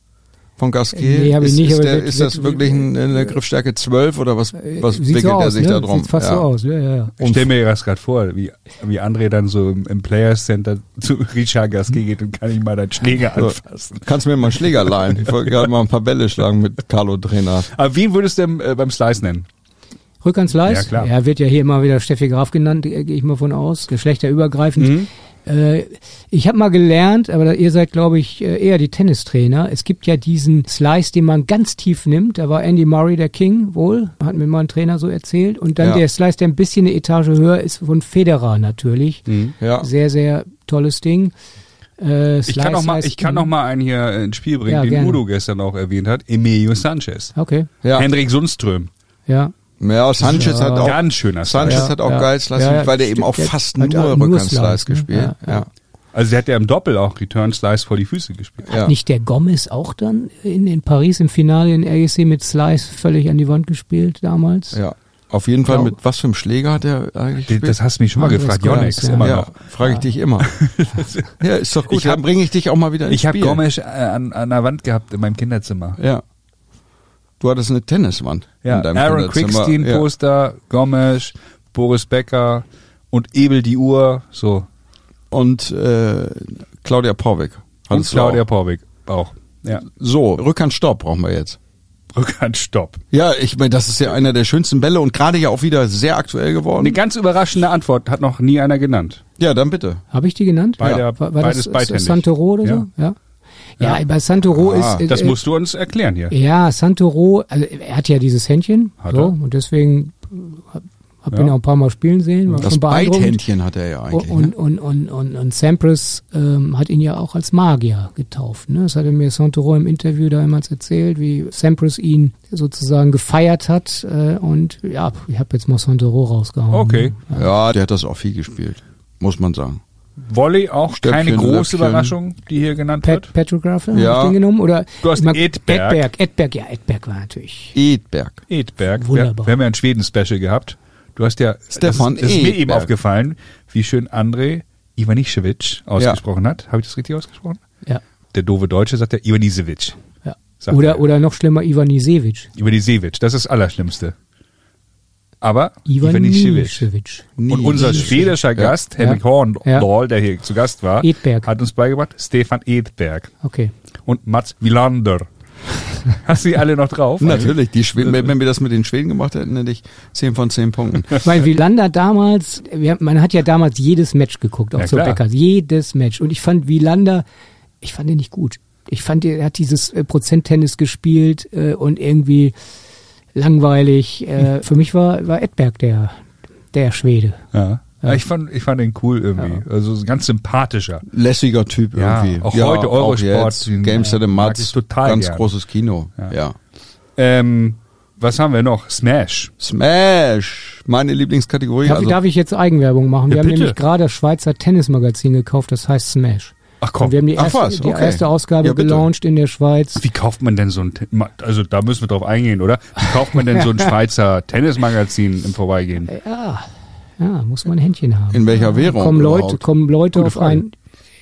Von Gasquet? Nee, hab ich ist, nicht, ist, aber der, wird- ist das wirklich ein, eine Griffstärke 12 oder was, was Sieht wickelt so er sich ne? da drum? Sieht fast ja. so aus, ja, ja, ja. Ich stell mir das gerade vor, wie, wie André dann so im, im Players Center zu Richard Gasquet geht und kann ich mal deinen Schläger So. anfassen. Kannst du mir mal einen Schläger leihen? Ich wollte gerade mal ein paar Bälle schlagen mit Carlo Trainer. Aber wen würdest du denn äh, beim Slice nennen? Rückhandsleis? Ja, klar. Er wird ja hier immer wieder Steffi Graf genannt, äh, gehe ich mal von aus, geschlechterübergreifend. Mhm. Äh, ich habe mal gelernt, aber ihr seid, glaube ich, äh, eher die Tennistrainer. Es gibt ja diesen Slice, den man ganz tief nimmt. Da war Andy Murray der King wohl, hat mir mal ein Trainer so erzählt. Und dann Ja. der Slice, der ein bisschen eine Etage höher ist, von Federer natürlich. Ja. Sehr, sehr tolles Ding. Äh, Ich kann noch mal, ich kann noch mal einen hier ins Spiel bringen, Ja, den gerne. Udo gestern auch erwähnt hat. Emilio Sanchez. Okay, Ja. Hendrik Sundström. ja. Ja, Sanchez Ja. hat auch, Ganz schöner Slice. Sanchez Ja, hat auch ja. geil Slice, Ja, ja, weil der eben auch fast hat nur Rückhandslice Slice, ne? gespielt. Ja. Also der hat ja im Doppel auch Return Slice vor die Füße gespielt. Ja. Hat nicht der Gomez auch dann in, in Paris im Finale in RGC mit Slice völlig an die Wand gespielt damals? Ja. Auf jeden Fall mit was für einem Schläger hat er eigentlich Das, gespielt? das hast du mich schon mal Andres gefragt, Gomez, Yonex, ja. immer ja, noch. frage ich dich immer. ja, ist doch gut. Ich hab- dann bringe ich dich auch mal wieder ins Ich habe Spiel. Gomes äh, an, an der Wand gehabt in meinem Kinderzimmer. Ja. Du hattest eine Tenniswand Ja, in deinem Aaron Kinderzimmer. Quickstein ja. Poster, Gomes, Boris Becker und Ebel die Uhr, so. Und äh, Claudia Porweg. Und Claudia auch. Porwig auch. Ja. So, Rückhandstopp brauchen wir jetzt. Rückhandstopp. Ja, ich meine, das ist ja einer der schönsten Bälle und gerade ja auch wieder sehr aktuell geworden. Eine ganz überraschende Antwort hat noch nie einer genannt. Ja, dann bitte. Habe ich die genannt? Beide- war, war beides das beidhändig. Santoro oder so? Ja. Ja, bei Santoro Ah, ist. äh, Das äh, musst du uns erklären hier. Ja, Santoro, also er hat ja dieses Händchen, Hat so, er. und deswegen habe hab Ja. ihn auch ein paar Mal spielen sehen, war Das schon beeindruckend. Beidhändchen hat er ja eigentlich. Und, ne? und, und, und, und Sampras ähm, hat ihn ja auch als Magier getauft. Ne? Das hatte mir Santoro im Interview damals erzählt, wie Sampras ihn sozusagen gefeiert hat. Äh, und ja, ich habe jetzt mal Santoro rausgehauen. Okay. Ne? Ja, der hat das auch viel gespielt, muss man sagen. Volley auch keine Stöpfchen, große Löpfchen. Überraschung, die hier genannt Pat, wird. Petrograph, Ja. hab ich den genommen? Oder Du hast mag- Edberg. Edberg. Edberg, ja, Edberg war natürlich. Edberg. Edberg. Wir, Wunderbar. wir haben ja ein Schweden-Special gehabt. Du hast ja, Stefan das, das ist mir eben aufgefallen, wie schön André Ivanišević ausgesprochen hat. Habe ich das richtig ausgesprochen? Ja. Der doofe Deutsche sagt ja Ivanisevic. ja. Oder, er. oder noch schlimmer, Ivanisevic. Ivanisevic, das ist das Allerschlimmste. Aber Ivanisevic. Ivanisevic. Und unser schwedischer Gast, Henrik Ja. Horndahl, der hier zu Gast war, Edberg. hat uns beigebracht, Stefan Edberg Okay. und Mats Wilander. Hast du die alle noch drauf? Natürlich, die Schweden, wenn wir das mit den Schweden gemacht hätten, hätte ich 10 von 10 Punkten. Ich meine, Wielander damals, man hat ja damals jedes Match geguckt, auch Ja, so klar. Beckers, jedes Match. Und ich fand Wielander, ich fand ihn nicht gut. Ich fand, er hat dieses äh, Prozenttennis gespielt äh, und irgendwie langweilig. Äh, für mich war, war Edberg der, der Schwede. Ja. ja. Ich fand, ich fand den cool irgendwie. Also so ein ganz sympathischer. Lässiger Typ Ja, irgendwie. auch heute Eurosport, Games at the Mats, total ganz gern. großes Kino. Ja. Ja. Ähm, was haben wir noch? Smash. Smash, meine Lieblingskategorie. Darf, also, darf ich jetzt Eigenwerbung machen? Wir Ja, haben bitte. nämlich gerade das Schweizer Tennismagazin gekauft, das heißt Smash. Ach Und wir haben die erste, was, die okay. erste Ausgabe Ja, gelauncht in der Schweiz. Wie kauft man denn so ein, also da müssen wir drauf eingehen, oder? Wie kauft man denn so ein Schweizer Tennismagazin im Vorbeigehen? Ja, ja, muss man ein Händchen haben. In welcher Währung Kommen Leute, überhaupt? kommen Leute Gute auf Frage. ein.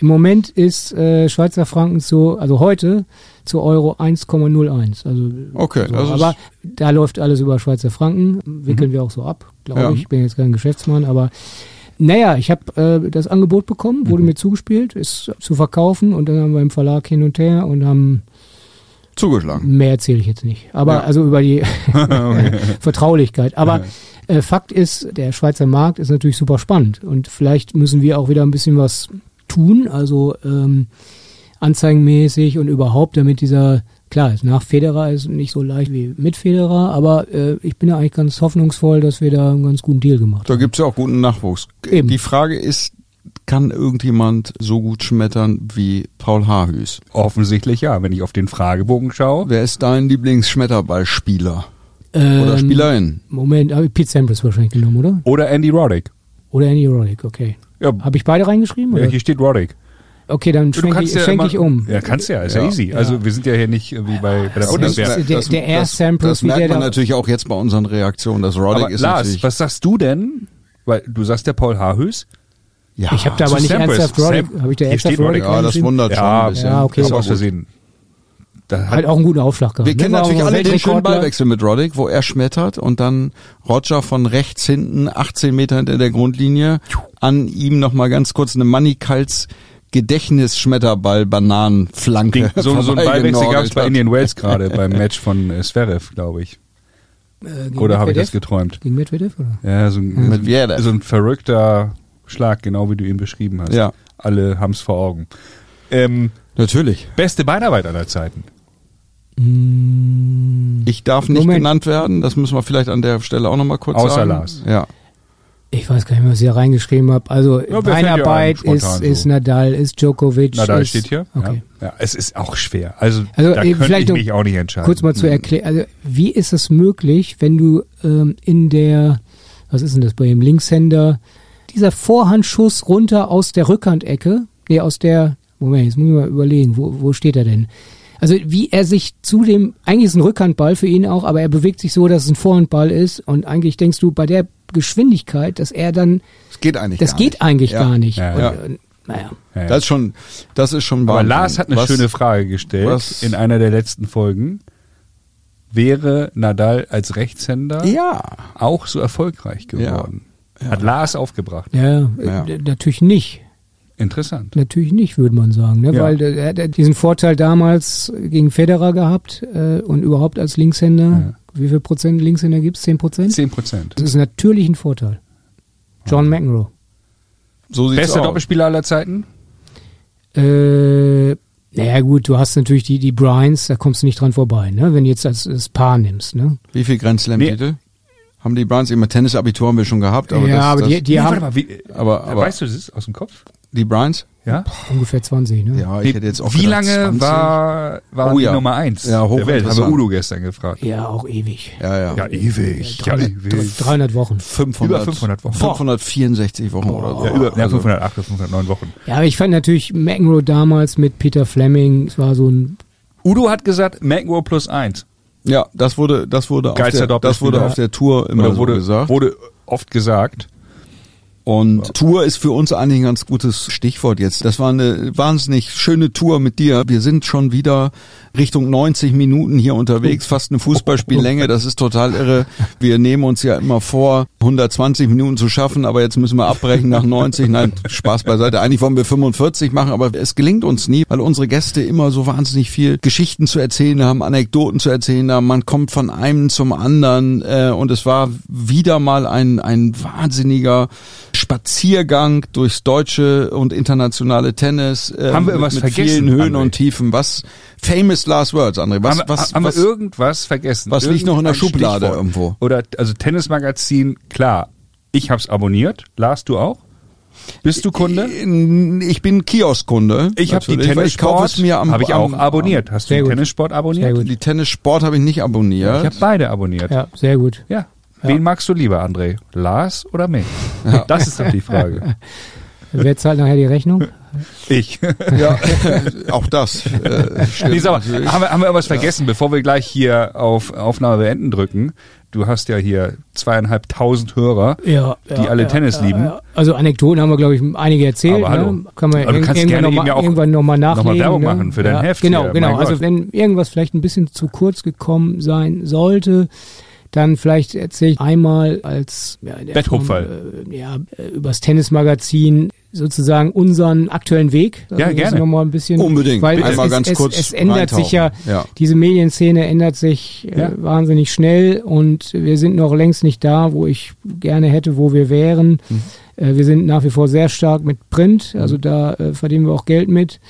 Im Moment ist äh, Schweizer Franken zu, also heute zu Euro 1,01. Also Okay, so. das ist- aber da läuft alles über Schweizer Franken, wickeln wir auch so ab, glaube Ja. ich. Ich bin jetzt kein Geschäftsmann, aber naja, ich habe äh, das Angebot bekommen, wurde mir zugespielt, ist zu verkaufen und dann haben wir im Verlag hin und her und haben zugeschlagen. Mehr erzähle ich jetzt nicht. Aber Ja. also über die Vertraulichkeit. Aber äh, Fakt ist, der Schweizer Markt ist natürlich super spannend. Und vielleicht müssen wir auch wieder ein bisschen was tun. Also ähm, anzeigenmäßig und überhaupt, damit dieser, klar, ist nach Federer ist nicht so leicht wie mit Federer, aber äh, ich bin ja eigentlich ganz hoffnungsvoll, dass wir da einen ganz guten Deal gemacht Da haben. gibt's ja auch guten Nachwuchs. Eben. Die Frage ist, kann irgendjemand so gut schmettern wie Paul Haarhüß? Offensichtlich ja, wenn ich auf den Fragebogen schaue. Wer ist dein Lieblingsschmetterballspieler? Ähm, Oder Spielerin? Moment, habe ich Pete Sampras wahrscheinlich genommen, oder? Oder Andy Roddick. Oder Andy Roddick, okay. Ja, Habe ich beide reingeschrieben? ja Oder? hier steht Roddick. Okay, dann schwenke ich, schwenk immer- ich um. Ja, kannst ja, ist ja, Ja. easy. Also wir sind ja hier nicht äh, wie bei, bei der Das- Bundeswehr. der- Air Sampras, das wie merkt der man da- natürlich auch jetzt bei unseren Reaktionen. Das Roddick Aber ist Lars, natürlich. was sagst du denn? Weil du sagst der Paul Haarhüß. Ja, Ich habe da aber nicht Sampras. ernsthaft Roddick, habe ich da ernsthaft Roddick ja, das wundert schon Ja, ein bisschen. ja, okay. Ist Aber aus gut. Versehen. Da hat, Hat auch einen guten Aufschlag gehabt. Wir kennen ne? War natürlich auch alle den schönen. Ballwechsel mit Roddick, wo er schmettert und dann Roger von rechts hinten, 18 Meter hinter der Grundlinie, an ihm nochmal ganz kurz eine Moneykalz Gedächtnisschmetterball Bananenflanke. So, so ein Ballwechsel gab es bei. Indian Wells gerade beim Match von äh, Zverev, glaube ich. Äh, Oder habe ich das geträumt? Gegen Medvedev, oder? Ja, so ein, Medvedev. so ein verrückter Schlag, genau wie du ihn beschrieben hast. Ja. Alle haben's vor Augen. Ähm, Natürlich. beste Beinarbeit aller Zeiten. Mm, Ich darf nicht Moment. genannt werden, das müssen wir vielleicht an der Stelle auch nochmal kurz Außer sagen. Lars. Ja. Ich weiß gar nicht mehr, was ich hier reingeschrieben habe. Also wer fällt dir Beinarbeit ein, ist, ist so? Nadal, ist Djokovic. Nadal ist, steht hier. Okay. Ja. ja, es ist auch schwer. Also, Also, da könnte vielleicht ich mich auch nicht entscheiden. Kurz mal zu erklären, also wie ist es möglich, wenn du ähm, in der, was ist denn das bei dem Linkshänder, dieser Vorhandschuss runter aus der Rückhandecke, nee, aus der, Moment, jetzt muss ich mal überlegen, wo, wo steht er denn? Also wie er sich zu dem, eigentlich ist es ein Rückhandball für ihn auch, aber er bewegt sich so, dass es ein Vorhandball ist und eigentlich denkst du bei der Geschwindigkeit, dass er dann, Das geht eigentlich das gar geht nicht. eigentlich Ja. gar nicht. Ja, und, ja. äh, naja. Ja, ja. Das ist schon, das ist schon Aber Wahnsinn. Lars hat eine Was- schöne Frage gestellt was- in einer der letzten Folgen. Wäre Nadal als Rechtshänder Ja. auch so erfolgreich geworden? Hat Lars aufgebracht. Ja, Ja. Äh, natürlich nicht. Interessant. Natürlich nicht, würde man sagen, ne? Ja. weil er hat diesen Vorteil damals gegen Federer gehabt äh, und überhaupt als Linkshänder. Wie viel Prozent Linkshänder gibt's? Zehn Prozent? Zehn Prozent. Das ist natürlich ein Vorteil. John McEnroe. So sieht's Bester aus. Doppelspieler aller Zeiten? Äh, naja gut, du hast natürlich die, die Bryans, da kommst du nicht dran vorbei, ne? wenn du jetzt als, als Paar nimmst. Ne? Wie viel Grand Slam Titel? Haben die Browns immer Tennisabitur haben wir schon gehabt, aber ja, das, aber das, die, die Nee, haben mal, wie, aber, aber weißt du das aus dem Kopf? Die Browns? Ja. ungefähr 20. Ne? Ja, ich hätte jetzt auch Wie gedacht, lange 20. war, war Oh die ja. Nummer eins Ja, der Welt? Haben wir hochinteressant. Udo gestern gefragt. Ja, auch ewig. Ja, ja. Ja, ewig. Ja, 300, ewig. 300 Wochen. 500, Über 500 Wochen. 564 Wochen oder so. Ja, über, ja, Also, 508 oder 509 Wochen. Ja, aber ich fand natürlich McEnroe damals mit Peter Fleming, es war so ein Udo hat gesagt, McEnroe plus eins. ja, das wurde, das wurde, auf der, das wurde auf der Tour immer Oder so wurde, gesagt. wurde oft gesagt. Und Tour ist für uns eigentlich ein ganz gutes Stichwort jetzt. Das war eine wahnsinnig schöne Tour mit dir. Wir sind schon wieder Richtung 90 Minuten hier unterwegs, fast eine Fußballspiellänge. Das ist total irre. Wir nehmen uns ja immer vor, 120 Minuten zu schaffen, aber jetzt müssen wir abbrechen nach 90. Nein, Spaß beiseite. Eigentlich wollen wir 45 machen, aber es gelingt uns nie, weil unsere Gäste immer so wahnsinnig viel Geschichten zu erzählen haben, Anekdoten zu erzählen haben. Man kommt von einem zum anderen äh, und es war wieder mal ein, ein wahnsinniger Spaziergang durchs deutsche und internationale Tennis. Äh, Haben wir mit, irgendwas mit vergessen, vielen Höhen André? und Tiefen. Was famous last words, André? Was, haben wir, was, haben was, wir irgendwas vergessen? was liegt noch in der Schublade Stichwort? irgendwo? Oder, also Tennismagazin, klar. Ich hab's abonniert. Lars, du auch? Bist du Kunde? Ich bin Kioskkunde. Ich habe die natürlich, weil Ich kaufe es Tennissport, mir am habe ich auch abonniert. Hast du gut. Tennissport abonniert? Sehr gut. Die Tennissport habe ich nicht abonniert. Ich habe beide abonniert. Ja. Ja, sehr gut. Wen magst du lieber, André? Lars oder mich? Das ist doch die Frage. Wer zahlt nachher die Rechnung? Ich. Ja, auch das. Äh, Nee, sag mal, haben wir, haben wir irgendwas vergessen, bevor wir gleich hier auf Aufnahme beenden drücken? Du hast ja hier zweieinhalbtausend Hörer. Ja, Die alle Tennis lieben. Also Anekdoten haben wir, glaube ich, einige erzählt. Aber hallo. Ne? Kann man Aber du kannst irgendwann gerne noch mal, ja auch irgendwann nochmal noch mal nachlegen. Werbung ne? machen für dein ja, Heft Genau, hier, genau. mein Also Gott. wenn irgendwas vielleicht ein bisschen zu kurz gekommen sein sollte, dann vielleicht erzähle ich einmal als ja, Betthupferl. Form, äh, ja, äh, übers Tennismagazin sozusagen unseren aktuellen Weg. Also Ja, gerne. Noch mal ein bisschen, Unbedingt. Weil Einmal es, ganz es, kurz es, es ändert sich ja. Ja. diese Medienszene ändert sich äh, Ja. wahnsinnig schnell und wir sind noch längst nicht da, wo ich gerne hätte, wo wir wären. Äh, wir sind nach wie vor sehr stark mit Print, also da äh, verdienen wir auch Geld mit.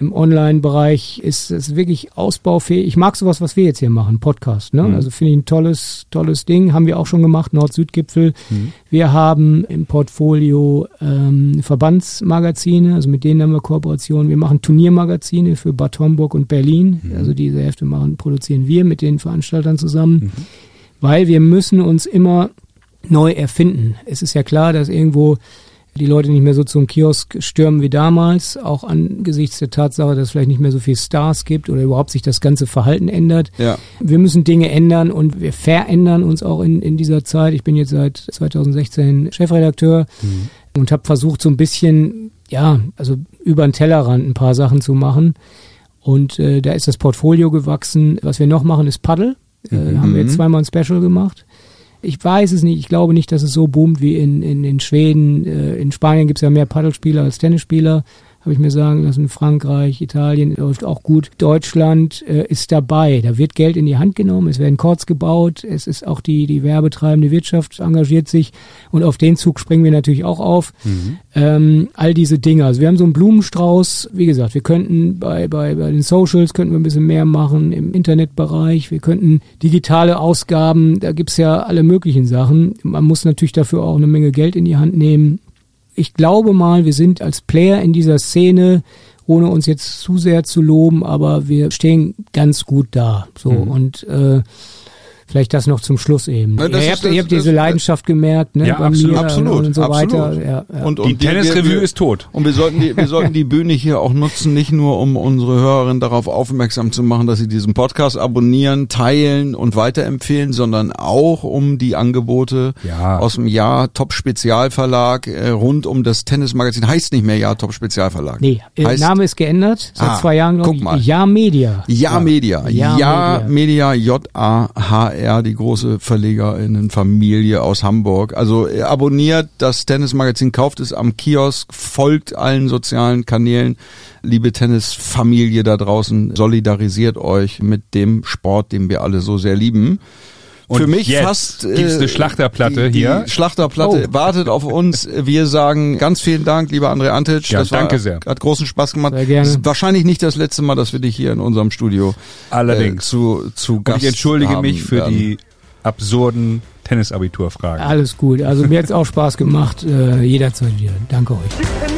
Im Online-Bereich ist es wirklich ausbaufähig. Ich mag sowas, was wir jetzt hier machen, Podcast. Ne? Also finde ich ein tolles, tolles Ding. Haben wir auch schon gemacht, Nord-Süd-Gipfel. Wir haben im Portfolio ähm, Verbandsmagazine, also mit denen haben wir Kooperationen. Wir machen Turniermagazine für Bad Homburg und Berlin. Also diese Hefte machen, produzieren wir mit den Veranstaltern zusammen. Weil wir müssen uns immer neu erfinden. Es ist ja klar, dass irgendwo die Leute nicht mehr so zum Kiosk stürmen wie damals, auch angesichts der Tatsache, dass es vielleicht nicht mehr so viel Stars gibt oder überhaupt sich das ganze Verhalten ändert. Ja. Wir müssen Dinge ändern und wir verändern uns auch in, in dieser Zeit. Ich bin jetzt seit 2016 Chefredakteur. und habe versucht so ein bisschen, ja, also über den Tellerrand ein paar Sachen zu machen. Und äh, da ist das Portfolio gewachsen. Was wir noch machen, ist Paddle. Äh, Mhm. Haben wir jetzt zweimal ein Special gemacht. Ich weiß es nicht. Ich glaube nicht, dass es so boomt wie in, in, in Schweden. Äh, in Spanien gibt es ja mehr Paddelspieler als Tennisspieler. Habe ich mir sagen lassen. Frankreich, Italien läuft auch gut. Deutschland äh, ist dabei. Da wird Geld in die Hand genommen. Es werden Courts gebaut. Es ist auch die, die werbetreibende Wirtschaft engagiert sich. Und auf den Zug springen wir natürlich auch auf. Ähm, all diese Dinge. Also wir haben so einen Blumenstrauß. Wie gesagt, wir könnten bei, bei, bei den Socials könnten wir ein bisschen mehr machen im Internetbereich. Wir könnten digitale Ausgaben, da gibt's ja alle möglichen Sachen. Man muss natürlich dafür auch eine Menge Geld in die Hand nehmen. Ich glaube mal, wir sind als Player in dieser Szene, ohne uns jetzt zu sehr zu loben, aber wir stehen ganz gut da. So und äh, Vielleicht das noch zum Schluss eben. Na, das ihr ist- habt, ihr das- habt diese das- Leidenschaft gemerkt, ne? Ja, bei absolut, mir absolut, und so absolut. weiter. Ja, ja. Und, Die und wir- Tennisrevue ist tot. Und wir sollten die, wir sollten die Bühne hier auch nutzen, nicht nur um unsere Hörerinnen darauf aufmerksam zu machen, dass sie diesen Podcast abonnieren, teilen und weiterempfehlen, sondern auch um die Angebote Ja. aus dem Jahr Top Spezialverlag äh, rund um das Tennismagazin. Heißt nicht mehr Jahr Top Spezialverlag. Nee, äh, heißt Name ist geändert. Seit Ah, zwei Jahren, glaube guck ich. mal. Ja Media. Ja Media. Ja Ja, Media. Media, J-A-H-R, die große Verlegerinnenfamilie aus Hamburg. Also äh, abonniert das Tennismagazin, kauft es am Kiosk, folgt allen sozialen Kanälen. Liebe Tennisfamilie da draußen, solidarisiert euch mit dem Sport, den wir alle so sehr lieben. Und Für mich jetzt fast äh, gibt's eine Schlachterplatte die, hier. Die Schlachterplatte Oh. wartet auf uns. Wir sagen ganz vielen Dank, lieber André Antic. Ja, das war, danke sehr. Hat großen Spaß gemacht. Sehr gerne. Das ist wahrscheinlich nicht das letzte Mal, dass wir dich hier in unserem Studio Allerdings. äh, zu, zu Und Gast ich entschuldige haben mich für werden. die absurden Tennisabiturfragen. Alles gut. Also mir hat's auch Spaß gemacht. Äh, jederzeit wieder. Danke euch.